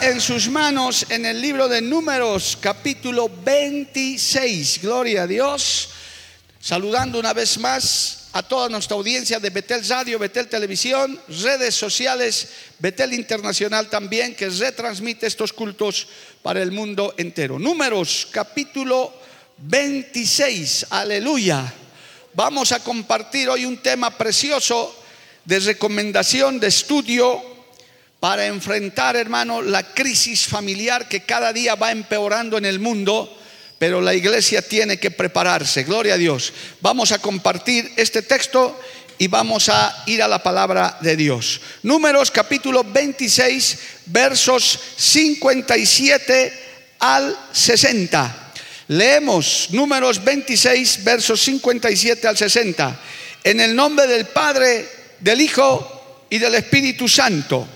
En sus manos en el libro de Números, capítulo 26. Gloria a Dios. Saludando una vez más a toda nuestra audiencia de Betel Radio, Betel Televisión, redes sociales, Betel Internacional también, que retransmite estos cultos para el mundo entero. Números, capítulo 26. Aleluya. Vamos a compartir hoy un tema precioso de recomendación, de estudio para enfrentar, hermano, la crisis familiar que cada día va empeorando en el mundo, pero la iglesia tiene que prepararse. Gloria a Dios. Vamos a compartir este texto y vamos a ir a la palabra de Dios. Números capítulo 26, versos 57 al 60. Leemos números 26, versos 57 al 60. En el nombre del Padre, del Hijo y del Espíritu Santo.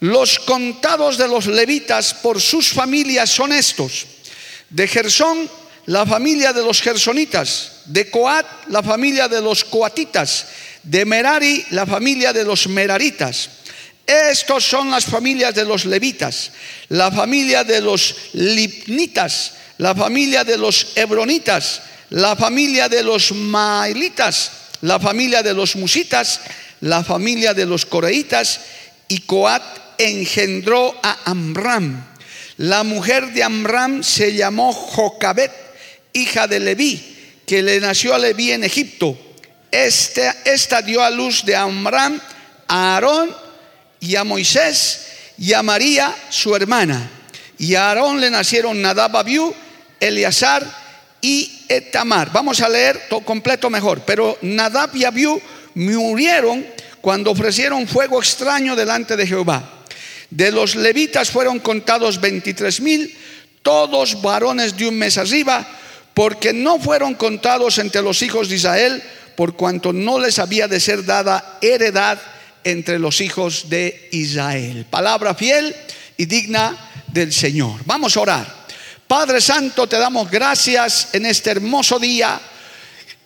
Los contados de los levitas por sus familias son estos. De Gersón, la familia de los gersonitas. De Coat, la familia de los coatitas. De Merari, la familia de los meraritas. Estos son las familias de los levitas. La familia de los lipnitas. La familia de los hebronitas. La familia de los mailitas. La familia de los musitas. La familia de los coreitas. Y Coat engendró a Amram. La mujer de Amram se llamó Jocabet, hija de Leví, que le nació a Leví en Egipto. Esta, esta dio a luz de Amram a Aarón y a Moisés y a María, su hermana. Y a Aarón le nacieron Nadab Abiú, Eleazar y Etamar. Vamos a leer todo completo mejor. Pero Nadab y Abiú murieron cuando ofrecieron fuego extraño delante de Jehová. De los levitas fueron contados 23 mil, todos varones de un mes arriba, porque no fueron contados entre los hijos de Israel, por cuanto no les había de ser dada heredad entre los hijos de Israel. Palabra fiel y digna del Señor. Vamos a orar. Padre Santo, te damos gracias en este hermoso día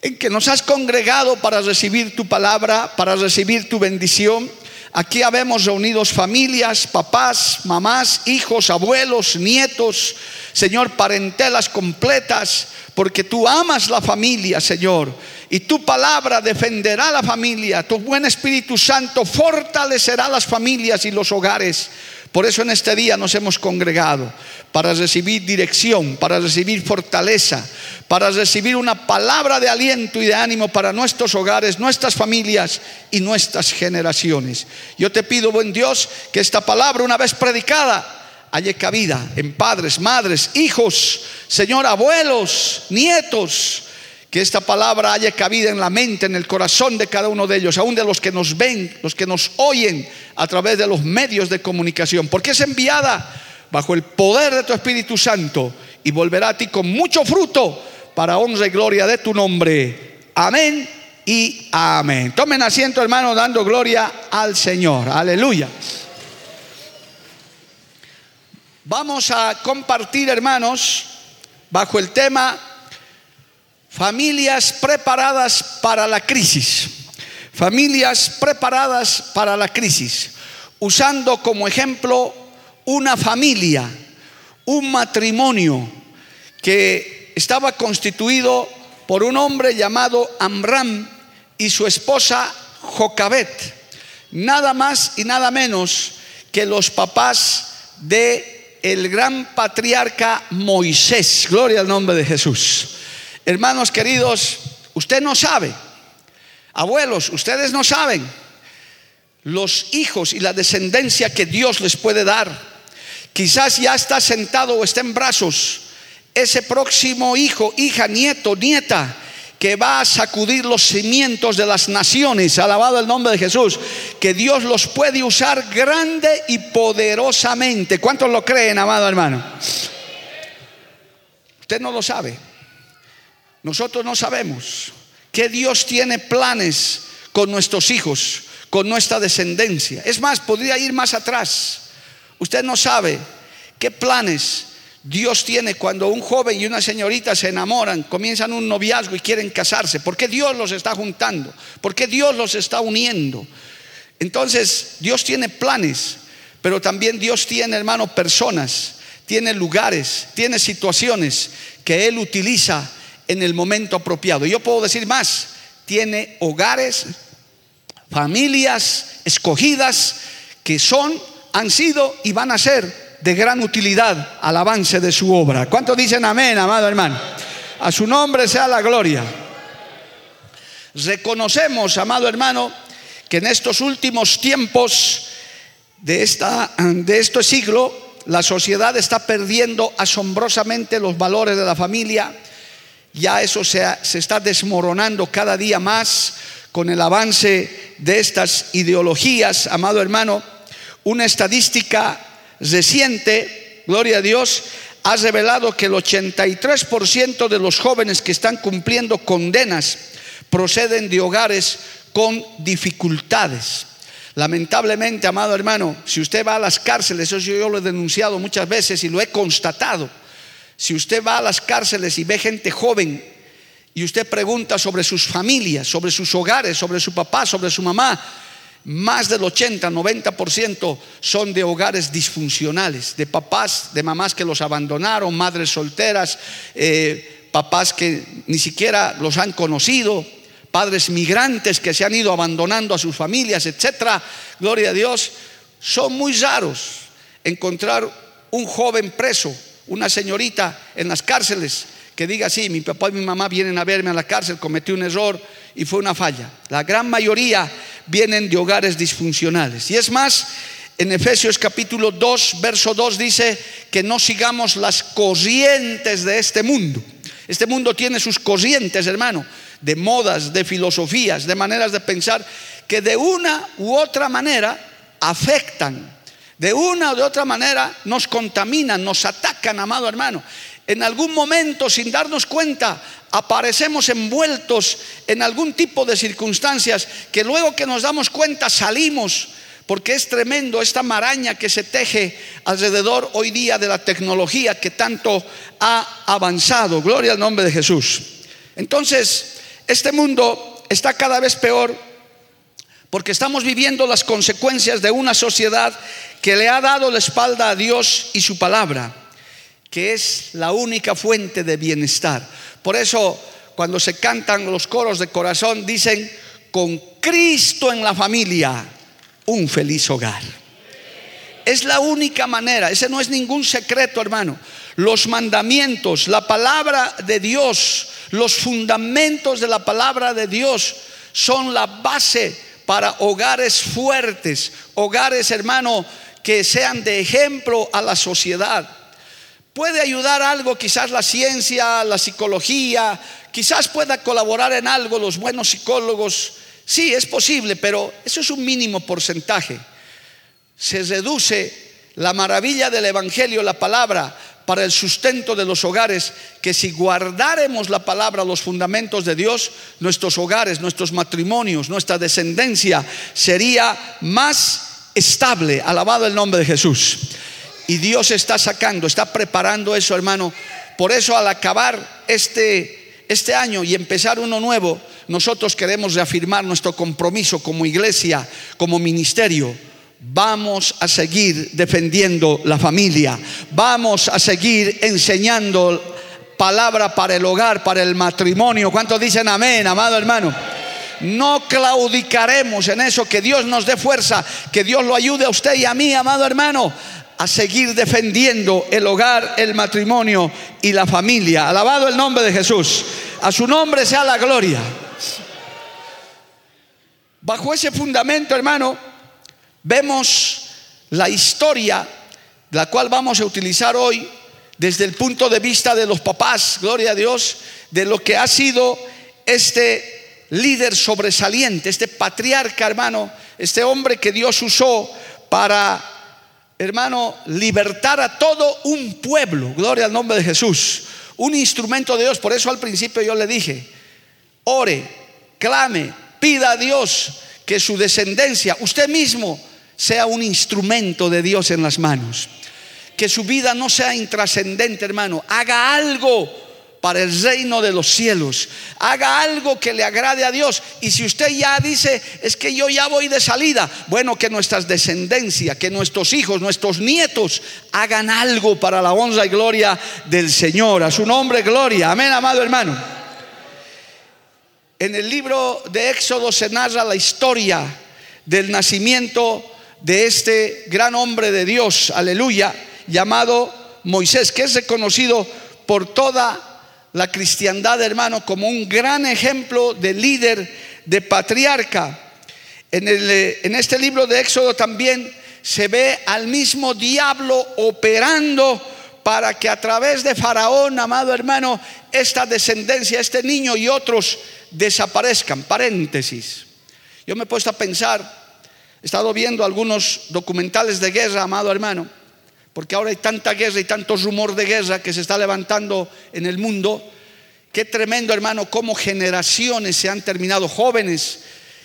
en que nos has congregado para recibir tu palabra, para recibir tu bendición. Aquí habemos reunidos familias, papás, mamás, hijos, abuelos, nietos, Señor, parentelas completas, porque tú amas la familia, Señor. Y tu palabra defenderá la familia, tu buen Espíritu Santo fortalecerá las familias y los hogares. Por eso en este día nos hemos congregado para recibir dirección, para recibir fortaleza, para recibir una palabra de aliento y de ánimo para nuestros hogares, nuestras familias y nuestras generaciones. Yo te pido, buen Dios, que esta palabra una vez predicada haya cabida en padres, madres, hijos, Señor, abuelos, nietos, que esta palabra haya cabida en la mente, en el corazón de cada uno de ellos, aún de los que nos ven, los que nos oyen a través de los medios de comunicación, porque es enviada bajo el poder de tu Espíritu Santo y volverá a ti con mucho fruto para honra y gloria de tu nombre. Amén y amén. Tomen asiento, hermano, dando gloria al Señor. Aleluya. Vamos a compartir, hermanos, bajo el tema Familias preparadas para la crisis. Familias preparadas para la crisis. Usando como ejemplo una familia, un matrimonio que estaba constituido por un hombre llamado Amram y su esposa Jocabet. Nada más y nada menos que los papás de el gran patriarca Moisés. Gloria al nombre de Jesús. Hermanos queridos, usted no sabe, abuelos, ustedes no saben los hijos y la descendencia que Dios les puede dar. Quizás ya está sentado o está en brazos ese próximo hijo, hija, nieto, nieta, que va a sacudir los cimientos de las naciones, alabado el nombre de Jesús, que Dios los puede usar grande y poderosamente. ¿Cuántos lo creen, amado hermano? Usted no lo sabe. Nosotros no sabemos que Dios tiene planes con nuestros hijos, con nuestra descendencia. Es más, podría ir más atrás. Usted no sabe qué planes Dios tiene cuando un joven y una señorita se enamoran, comienzan un noviazgo y quieren casarse. ¿Por qué Dios los está juntando? ¿Por qué Dios los está uniendo? Entonces, Dios tiene planes, pero también Dios tiene, hermano, personas, tiene lugares, tiene situaciones que Él utiliza en el momento apropiado. Yo puedo decir más, tiene hogares, familias escogidas que son, han sido y van a ser de gran utilidad al avance de su obra. ¿Cuántos dicen amén, amado hermano? A su nombre sea la gloria. Reconocemos, amado hermano, que en estos últimos tiempos de, esta, de este siglo, la sociedad está perdiendo asombrosamente los valores de la familia. Ya eso se, se está desmoronando cada día más con el avance de estas ideologías, amado hermano. Una estadística reciente, gloria a Dios, ha revelado que el 83% de los jóvenes que están cumpliendo condenas proceden de hogares con dificultades. Lamentablemente, amado hermano, si usted va a las cárceles, eso yo lo he denunciado muchas veces y lo he constatado, si usted va a las cárceles y ve gente joven y usted pregunta sobre sus familias, sobre sus hogares, sobre su papá, sobre su mamá, más del 80, 90% son de hogares disfuncionales, de papás, de mamás que los abandonaron, madres solteras, eh, papás que ni siquiera los han conocido, padres migrantes que se han ido abandonando a sus familias, etcétera. Gloria a Dios. Son muy raros encontrar un joven preso, una señorita en las cárceles que diga, sí, mi papá y mi mamá vienen a verme a la cárcel, cometí un error y fue una falla. La gran mayoría vienen de hogares disfuncionales. Y es más, en Efesios capítulo 2, verso 2 dice que no sigamos las corrientes de este mundo. Este mundo tiene sus corrientes, hermano, de modas, de filosofías, de maneras de pensar que de una u otra manera afectan, de una u otra manera nos contaminan, nos atacan, amado hermano. En algún momento, sin darnos cuenta, aparecemos envueltos en algún tipo de circunstancias que luego que nos damos cuenta salimos, porque es tremendo esta maraña que se teje alrededor hoy día de la tecnología que tanto ha avanzado. Gloria al nombre de Jesús. Entonces, este mundo está cada vez peor porque estamos viviendo las consecuencias de una sociedad que le ha dado la espalda a Dios y su palabra, que es la única fuente de bienestar. Por eso cuando se cantan los coros de corazón dicen, con Cristo en la familia, un feliz hogar. Es la única manera, ese no es ningún secreto, hermano. Los mandamientos, la palabra de Dios, los fundamentos de la palabra de Dios son la base para hogares fuertes, hogares, hermano, que sean de ejemplo a la sociedad. Puede ayudar algo quizás la ciencia, la psicología, quizás pueda colaborar en algo los buenos psicólogos. Sí, es posible, pero eso es un mínimo porcentaje. Se reduce la maravilla del Evangelio, la palabra, para el sustento de los hogares, que si guardáremos la palabra, los fundamentos de Dios, nuestros hogares, nuestros matrimonios, nuestra descendencia sería más estable. Alabado el nombre de Jesús. Y Dios está sacando, está preparando eso, hermano. Por eso al acabar este, este año y empezar uno nuevo, nosotros queremos reafirmar nuestro compromiso como iglesia, como ministerio. Vamos a seguir defendiendo la familia. Vamos a seguir enseñando palabra para el hogar, para el matrimonio. ¿Cuántos dicen amén, amado hermano? No claudicaremos en eso, que Dios nos dé fuerza, que Dios lo ayude a usted y a mí, amado hermano, a seguir defendiendo el hogar, el matrimonio y la familia. Alabado el nombre de Jesús. A su nombre sea la gloria. Bajo ese fundamento, hermano, vemos la historia, la cual vamos a utilizar hoy, desde el punto de vista de los papás, gloria a Dios, de lo que ha sido este líder sobresaliente, este patriarca, hermano, este hombre que Dios usó para, hermano, libertar a todo un pueblo, gloria al nombre de Jesús, un instrumento de Dios. Por eso al principio yo le dije, ore, clame, pida a Dios que su descendencia, usted mismo, sea un instrumento de Dios en las manos. Que su vida no sea intrascendente, hermano. Haga algo para el reino de los cielos. Haga algo que le agrade a Dios. Y si usted ya dice, es que yo ya voy de salida, bueno, que nuestras descendencias, que nuestros hijos, nuestros nietos hagan algo para la honra y gloria del Señor. A su nombre, gloria. Amén, amado hermano. En el libro de Éxodo se narra la historia del nacimiento de este gran hombre de Dios, aleluya, llamado Moisés, que es reconocido por toda la cristiandad, hermano, como un gran ejemplo de líder, de patriarca. En, en este libro de Éxodo también se ve al mismo diablo operando para que a través de Faraón, amado hermano, esta descendencia, este niño y otros desaparezcan. Paréntesis. Yo me he puesto a pensar He estado viendo algunos documentales de guerra, amado hermano, porque ahora hay tanta guerra y tanto rumor de guerra que se está levantando en el mundo. Qué tremendo, hermano, cómo generaciones se han terminado, jóvenes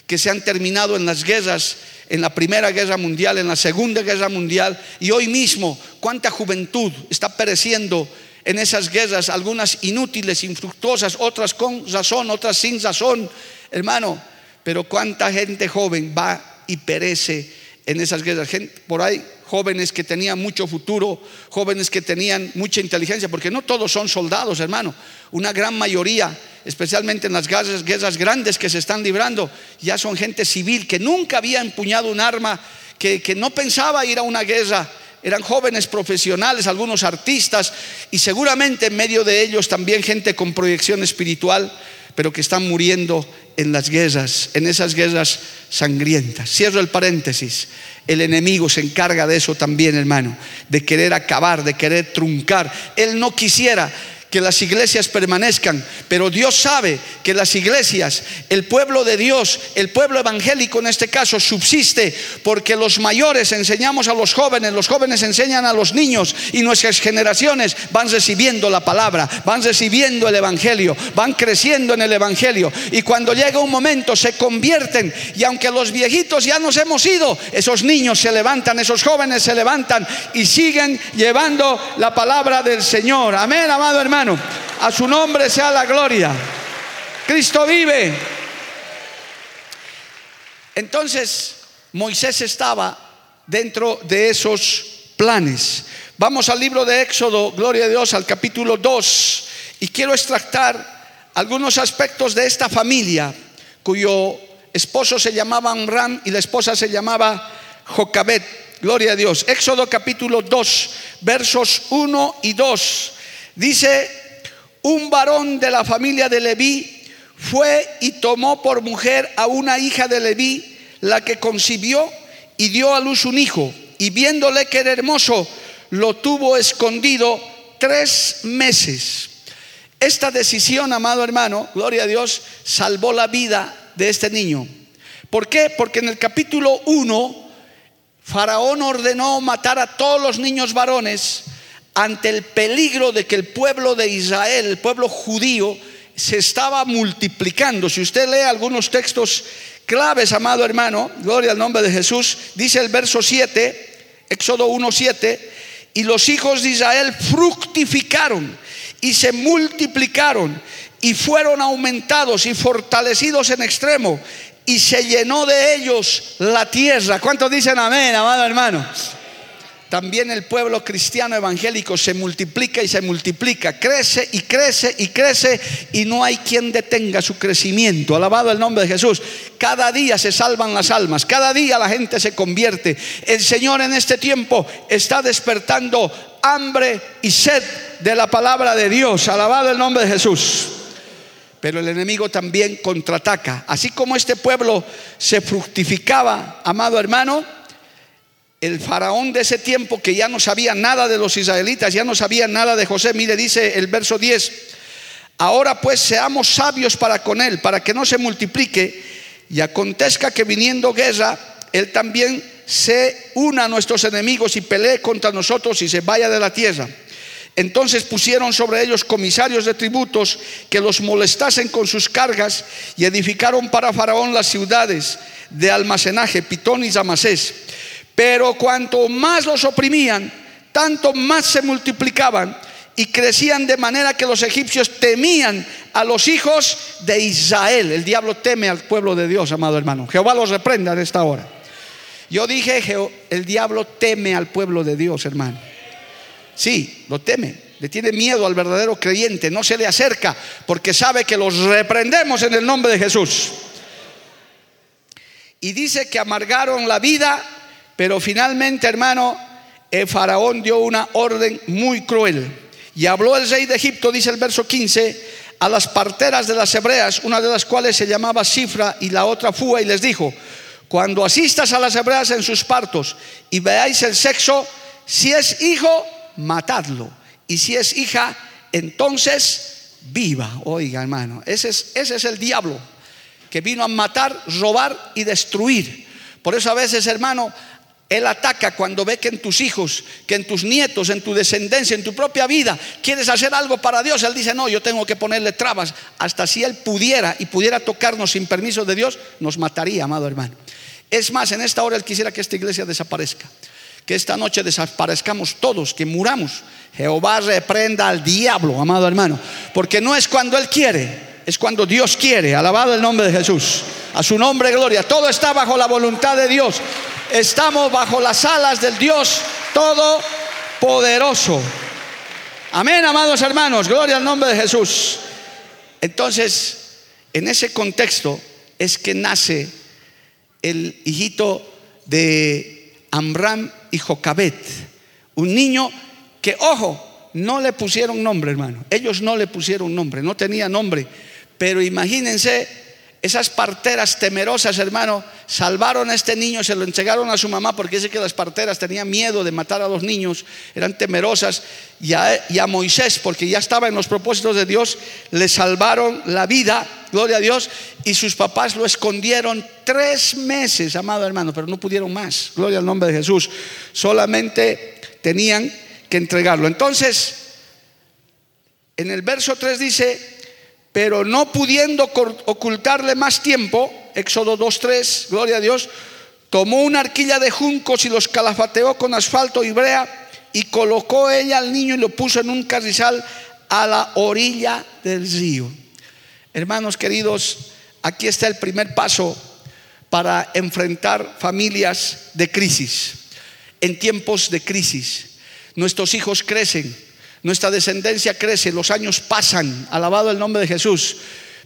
que se han terminado en las guerras, en la Primera Guerra Mundial, en la Segunda Guerra Mundial, y hoy mismo cuánta juventud está pereciendo en esas guerras, algunas inútiles, infructuosas, otras con razón, otras sin razón, hermano, pero cuánta gente joven va y perece en esas guerras. Por ahí jóvenes que tenían mucho futuro, jóvenes que tenían mucha inteligencia, porque no todos son soldados, hermano. Una gran mayoría, especialmente en las guerras, guerras grandes que se están librando, ya son gente civil que nunca había empuñado un arma, que, que no pensaba ir a una guerra. Eran jóvenes profesionales, algunos artistas y seguramente en medio de ellos también gente con proyección espiritual, pero que están muriendo en las guerras, en esas guerras sangrientas. Cierro el paréntesis. El enemigo se encarga de eso también, hermano, de querer acabar, de querer truncar. Él no quisiera que las iglesias permanezcan, pero Dios sabe que las iglesias, el pueblo de Dios, el pueblo evangélico en este caso, subsiste porque los mayores enseñamos a los jóvenes, los jóvenes enseñan a los niños y nuestras generaciones van recibiendo la palabra, van recibiendo el evangelio, van creciendo en el evangelio y cuando llega un momento se convierten y aunque los viejitos ya nos hemos ido, esos niños se levantan, esos jóvenes se levantan y siguen llevando la palabra del Señor. Amén, amado hermano. A su nombre sea la gloria. Cristo vive. Entonces, Moisés estaba dentro de esos planes. Vamos al libro de Éxodo, gloria a Dios, al capítulo 2. Y quiero extractar algunos aspectos de esta familia cuyo esposo se llamaba Amram y la esposa se llamaba Jocabet. Gloria a Dios. Éxodo capítulo 2, versos 1 y 2. Dice, un varón de la familia de Leví fue y tomó por mujer a una hija de Leví, la que concibió y dio a luz un hijo. Y viéndole que era hermoso, lo tuvo escondido tres meses. Esta decisión, amado hermano, gloria a Dios, salvó la vida de este niño. ¿Por qué? Porque en el capítulo 1, Faraón ordenó matar a todos los niños varones ante el peligro de que el pueblo de Israel, el pueblo judío, se estaba multiplicando. Si usted lee algunos textos claves, amado hermano, gloria al nombre de Jesús, dice el verso 7, Éxodo 1, 7, y los hijos de Israel fructificaron y se multiplicaron y fueron aumentados y fortalecidos en extremo y se llenó de ellos la tierra. ¿Cuántos dicen amén, amado hermano? También el pueblo cristiano evangélico se multiplica y se multiplica, crece y crece y crece y no hay quien detenga su crecimiento. Alabado el nombre de Jesús. Cada día se salvan las almas, cada día la gente se convierte. El Señor en este tiempo está despertando hambre y sed de la palabra de Dios. Alabado el nombre de Jesús. Pero el enemigo también contraataca. Así como este pueblo se fructificaba, amado hermano, el faraón de ese tiempo que ya no sabía nada de los israelitas, ya no sabía nada de José, mire, dice el verso 10, ahora pues seamos sabios para con él, para que no se multiplique y acontezca que viniendo guerra, él también se una a nuestros enemigos y pelee contra nosotros y se vaya de la tierra. Entonces pusieron sobre ellos comisarios de tributos que los molestasen con sus cargas y edificaron para Faraón las ciudades de almacenaje, Pitón y Zamasés. Pero cuanto más los oprimían, tanto más se multiplicaban y crecían de manera que los egipcios temían a los hijos de Israel. El diablo teme al pueblo de Dios, amado hermano. Jehová los reprenda en esta hora. Yo dije, el diablo teme al pueblo de Dios, hermano. Sí, lo teme. Le tiene miedo al verdadero creyente. No se le acerca porque sabe que los reprendemos en el nombre de Jesús. Y dice que amargaron la vida, pero finalmente, hermano, el faraón dio una orden muy cruel. Y habló el rey de Egipto, dice el verso 15, a las parteras de las hebreas, una de las cuales se llamaba Cifra y la otra Fua, y les dijo, cuando asistas a las hebreas en sus partos y veáis el sexo, si es hijo, matadlo. Y si es hija, entonces viva. Oiga, hermano, ese es, ese es el diablo que vino a matar, robar y destruir. Por eso a veces, hermano, él ataca cuando ve que en tus hijos, que en tus nietos, en tu descendencia, en tu propia vida, quieres hacer algo para Dios. Él dice, no, yo tengo que ponerle trabas. Hasta si Él pudiera y pudiera tocarnos sin permiso de Dios, nos mataría, amado hermano. Es más, en esta hora Él quisiera que esta iglesia desaparezca que esta noche desaparezcamos todos, que muramos. Jehová reprenda al diablo, amado hermano, porque no es cuando Él quiere, es cuando Dios quiere. Alabado el nombre de Jesús. A su nombre, gloria. Todo está bajo la voluntad de Dios. Estamos bajo las alas del Dios Todopoderoso. Amén, amados hermanos. Gloria al nombre de Jesús. Entonces, en ese contexto es que nace el hijito de Amram y Jocabet, un niño que, ojo, no le pusieron nombre, hermano. Ellos no le pusieron nombre, no tenía nombre. Pero imagínense, esas parteras temerosas, hermano, salvaron a este niño, se lo entregaron a su mamá porque dice que las parteras tenían miedo de matar a los niños, eran temerosas, y a, Moisés, porque ya estaba en los propósitos de Dios, le salvaron la vida, gloria a Dios, y sus papás lo escondieron tres meses, amado hermano, pero no pudieron más, gloria al nombre de Jesús, solamente tenían que entregarlo. Entonces, en el verso 3 dice, pero no pudiendo ocultarle más tiempo, Éxodo 2.3, gloria a Dios, tomó una arquilla de juncos y los calafateó con asfalto y brea y colocó ella al niño y lo puso en un carrizal a la orilla del río. Hermanos queridos, aquí está el primer paso para enfrentar familias de crisis, en tiempos de crisis. Nuestros hijos crecen, nuestra descendencia crece, los años pasan, alabado el nombre de Jesús,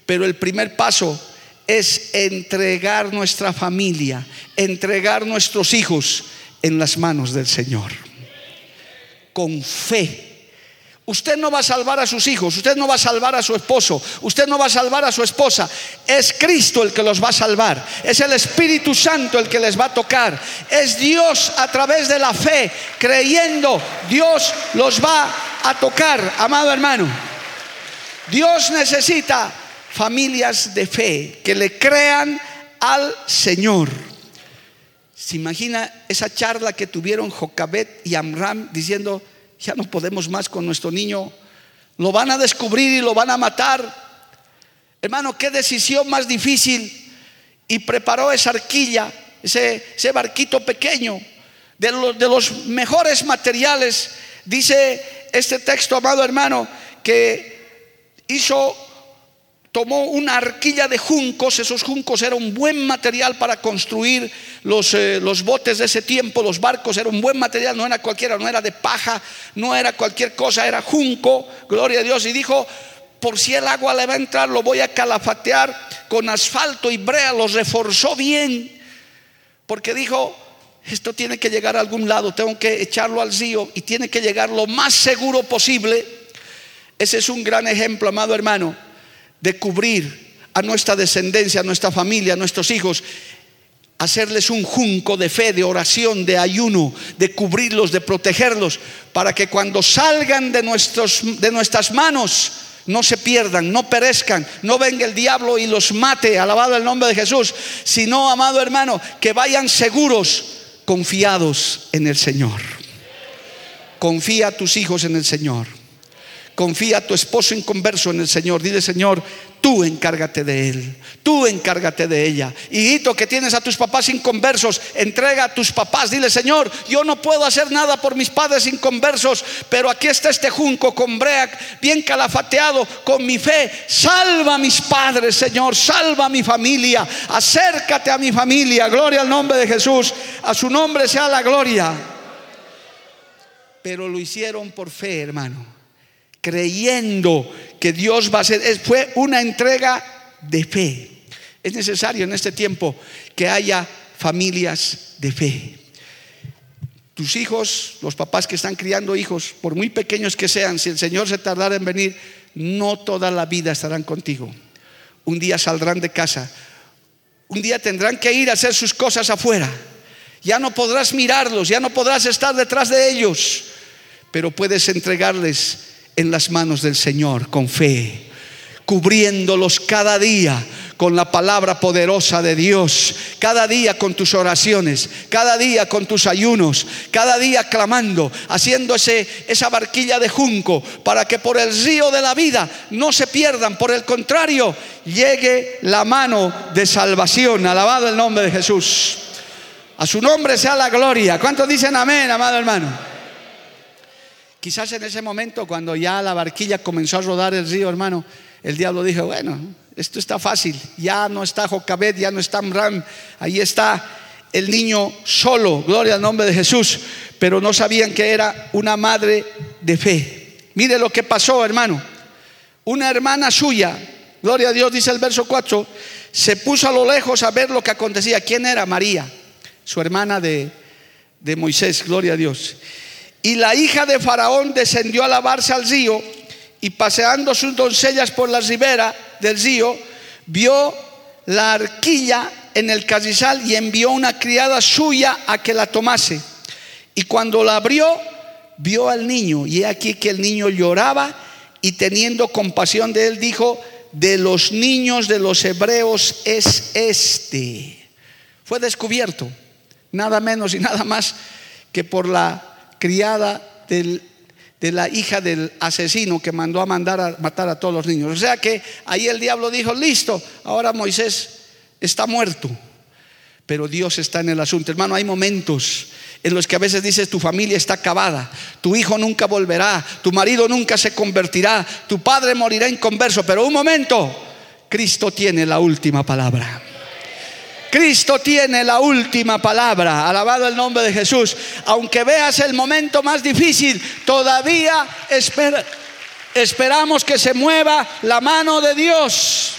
pero el primer paso es entregar nuestra familia, entregar nuestros hijos en las manos del Señor, con fe. Usted no va a salvar a sus hijos, usted no va a salvar a su esposo, usted no va a salvar a su esposa. Es Cristo el que los va a salvar, es el Espíritu Santo el que les va a tocar, es Dios a través de la fe, creyendo, Dios los va a tocar, amado hermano. Dios necesita familias de fe que le crean al Señor. ¿Se imagina esa charla que tuvieron Jocabet y Amram diciendo, ya no podemos más con nuestro niño, lo van a descubrir y lo van a matar? Hermano, qué decisión más difícil. Y preparó esa arquilla, ese, barquito pequeño, de los mejores materiales. Dice este texto, amado hermano, que hizo tomó una arquilla de juncos, esos juncos eran un buen material para construir los, eh, los, botes de ese tiempo, los barcos, era un buen material, no era cualquiera, no era de paja, no era cualquier cosa, era junco, gloria a Dios, y dijo, por si el agua le va a entrar, lo voy a calafatear con asfalto y brea, los reforzó bien, porque dijo, esto tiene que llegar a algún lado, tengo que echarlo al río y tiene que llegar lo más seguro posible. Ese es un gran ejemplo, amado hermano de cubrir a nuestra descendencia, a nuestra familia, a nuestros hijos. hacerles un junco de fe, de oración, de ayuno, de cubrirlos, de protegerlos, para que cuando salgan de, nuestros, de nuestras manos no se pierdan, no perezcan, no venga el diablo y los mate, alabado el nombre de Jesús, sino, amado hermano, que vayan seguros, confiados en el Señor. Confía a tus hijos en el Señor. Confía a tu esposo inconverso en el Señor. Dile, Señor, tú encárgate de él. Tú encárgate de ella. Hijito que tienes a tus papás inconversos, entrega a tus papás. Dile, Señor, yo no puedo hacer nada por mis padres inconversos, pero aquí está este junco con brea bien calafateado, con mi fe. Salva a mis padres, Señor. Salva a mi familia. Acércate a mi familia. Gloria al nombre de Jesús. A su nombre sea la gloria. Pero lo hicieron por fe, hermano creyendo que Dios va a hacer. Fue una entrega de fe. Es necesario en este tiempo que haya familias de fe. Tus hijos, los papás que están criando hijos, por muy pequeños que sean, si el Señor se tardara en venir, no toda la vida estarán contigo. Un día saldrán de casa. Un día tendrán que ir a hacer sus cosas afuera. Ya no podrás mirarlos, ya no podrás estar detrás de ellos, pero puedes entregarles en las manos del Señor con fe, cubriéndolos cada día con la palabra poderosa de Dios, cada día con tus oraciones, cada día con tus ayunos, cada día clamando, haciendo ese, esa barquilla de junco para que por el río de la vida no se pierdan, por el contrario, llegue la mano de salvación. Alabado el nombre de Jesús. A su nombre sea la gloria. ¿Cuántos dicen amén, amado hermano? Quizás en ese momento, cuando ya la barquilla comenzó a rodar el río, hermano, el diablo dijo, bueno, esto está fácil, ya no está Jocabet, ya no está Amram, ahí está el niño solo, gloria al nombre de Jesús, pero no sabían que era una madre de fe. Mire lo que pasó, hermano. Una hermana suya, gloria a Dios, dice el verso 4, se puso a lo lejos a ver lo que acontecía. ¿Quién era? María, su hermana de, de Moisés, gloria a Dios. Y la hija de Faraón descendió a lavarse al río y paseando sus doncellas por la ribera del río, vio la arquilla en el carrizal y envió una criada suya a que la tomase. Y cuando la abrió, vio al niño y aquí que el niño lloraba y teniendo compasión de él dijo, de los niños de los hebreos es este. Fue descubierto, nada menos y nada más que por la criada de la hija del asesino que mandó a mandar a matar a todos los niños. O sea que ahí el diablo dijo, listo, ahora Moisés está muerto. Pero Dios está en el asunto. Hermano, hay momentos en los que a veces dices tu familia está acabada, tu hijo nunca volverá, tu marido nunca se convertirá, tu padre morirá inconverso. Pero un momento, Cristo tiene la última palabra. Cristo tiene la última palabra. Alabado el nombre de Jesús. Aunque veas el momento más difícil, todavía esperamos que se mueva la mano de Dios.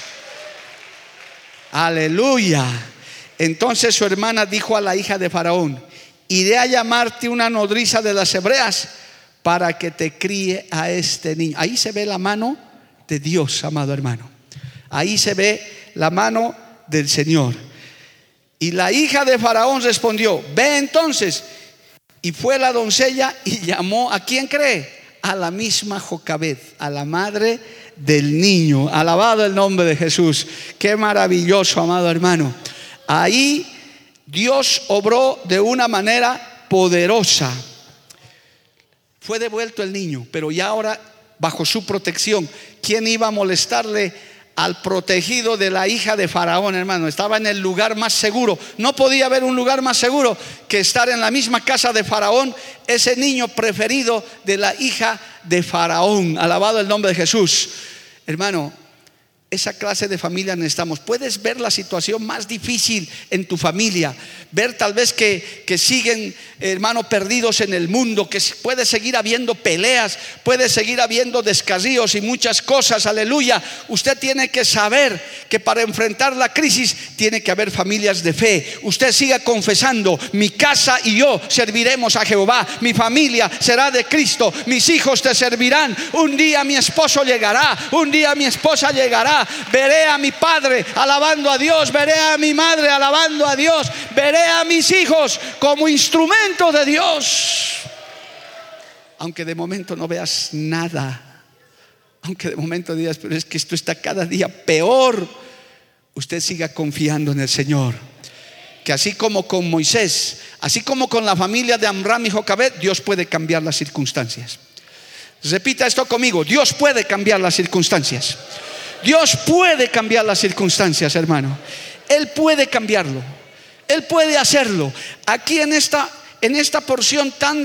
Aleluya. Entonces su hermana dijo a la hija de Faraón, iré a llamarte una nodriza de las hebreas para que te críe a este niño. Ahí se ve la mano de Dios, amado hermano. Ahí se ve la mano del Señor. Y la hija de Faraón respondió, ve entonces. Y fue la doncella y llamó, ¿a quién cree? A la misma Jocabet, a la madre del niño. Alabado el nombre de Jesús. Qué maravilloso, amado hermano. Ahí Dios obró de una manera poderosa. Fue devuelto el niño, pero ya ahora bajo su protección. ¿Quién iba a molestarle al protegido de la hija de Faraón, hermano. Estaba en el lugar más seguro. No podía haber un lugar más seguro que estar en la misma casa de Faraón, ese niño preferido de la hija de Faraón. Alabado el nombre de Jesús. Hermano, esa clase de familia necesitamos. Puedes ver la situación más difícil en tu familia, ver tal vez que, que siguen, hermanos, perdidos en el mundo, que puede seguir habiendo peleas, puede seguir habiendo descarríos y muchas cosas, aleluya. Usted tiene que saber que para enfrentar la crisis tiene que haber familias de fe. Usted siga confesando, mi casa y yo serviremos a Jehová, mi familia será de Cristo, mis hijos te servirán, un día mi esposo llegará, un día mi esposa llegará veré a mi padre alabando a Dios, veré a mi madre alabando a Dios, veré a mis hijos como instrumento de Dios. Aunque de momento no veas nada, aunque de momento digas, pero es que esto está cada día peor, usted siga confiando en el Señor que así como con Moisés, así como con la familia de Amram y Jocabet, Dios puede cambiar las circunstancias. Repita esto conmigo, Dios puede cambiar las circunstancias. Dios puede cambiar las circunstancias, hermano. Él puede cambiarlo. Él puede hacerlo. Aquí en esta en esta porción tan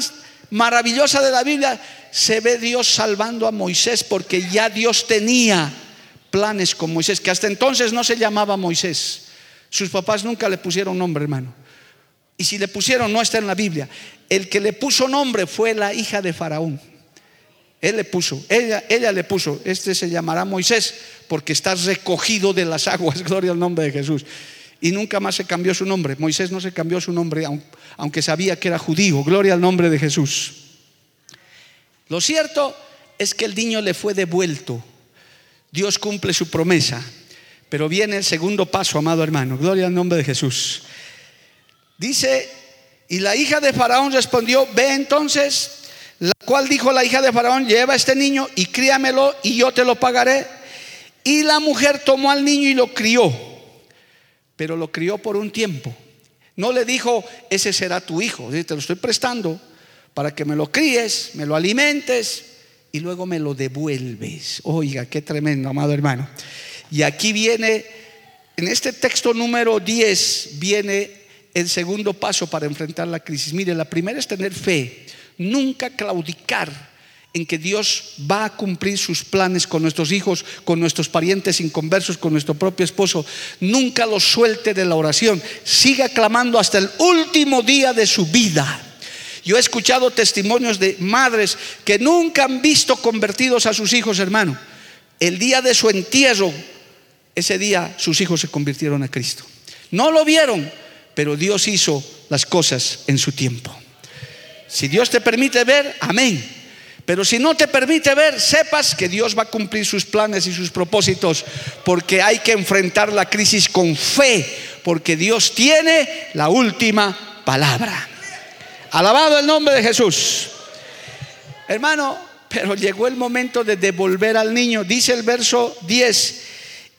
maravillosa de la Biblia se ve Dios salvando a Moisés porque ya Dios tenía planes con Moisés, que hasta entonces no se llamaba Moisés. Sus papás nunca le pusieron nombre, hermano. Y si le pusieron, no está en la Biblia. El que le puso nombre fue la hija de Faraón. Él le puso, ella, ella le puso, este se llamará Moisés porque está recogido de las aguas, gloria al nombre de Jesús. Y nunca más se cambió su nombre. Moisés no se cambió su nombre, aunque sabía que era judío, gloria al nombre de Jesús. Lo cierto es que el niño le fue devuelto. Dios cumple su promesa. Pero viene el segundo paso, amado hermano. Gloria al nombre de Jesús. Dice, y la hija de Faraón respondió, ve entonces, la cual dijo la hija de Faraón, lleva este niño y críamelo y yo te lo pagaré. Y la mujer tomó al niño y lo crió, pero lo crió por un tiempo. No le dijo, ese será tu hijo, te lo estoy prestando para que me lo críes, me lo alimentes y luego me lo devuelves. Oiga, qué tremendo, amado hermano. Y aquí viene, en este texto número 10, viene el segundo paso para enfrentar la crisis. Mire, la primera es tener fe, nunca claudicar en que Dios va a cumplir sus planes con nuestros hijos, con nuestros parientes inconversos, con nuestro propio esposo. Nunca lo suelte de la oración. Siga clamando hasta el último día de su vida. Yo he escuchado testimonios de madres que nunca han visto convertidos a sus hijos, hermano. El día de su entierro ese día sus hijos se convirtieron a Cristo. No lo vieron, pero Dios hizo las cosas en su tiempo. Si Dios te permite ver, amén. Pero si no te permite ver, sepas que Dios va a cumplir sus planes y sus propósitos, porque hay que enfrentar la crisis con fe, porque Dios tiene la última palabra. Alabado el nombre de Jesús. Hermano, pero llegó el momento de devolver al niño. Dice el verso 10,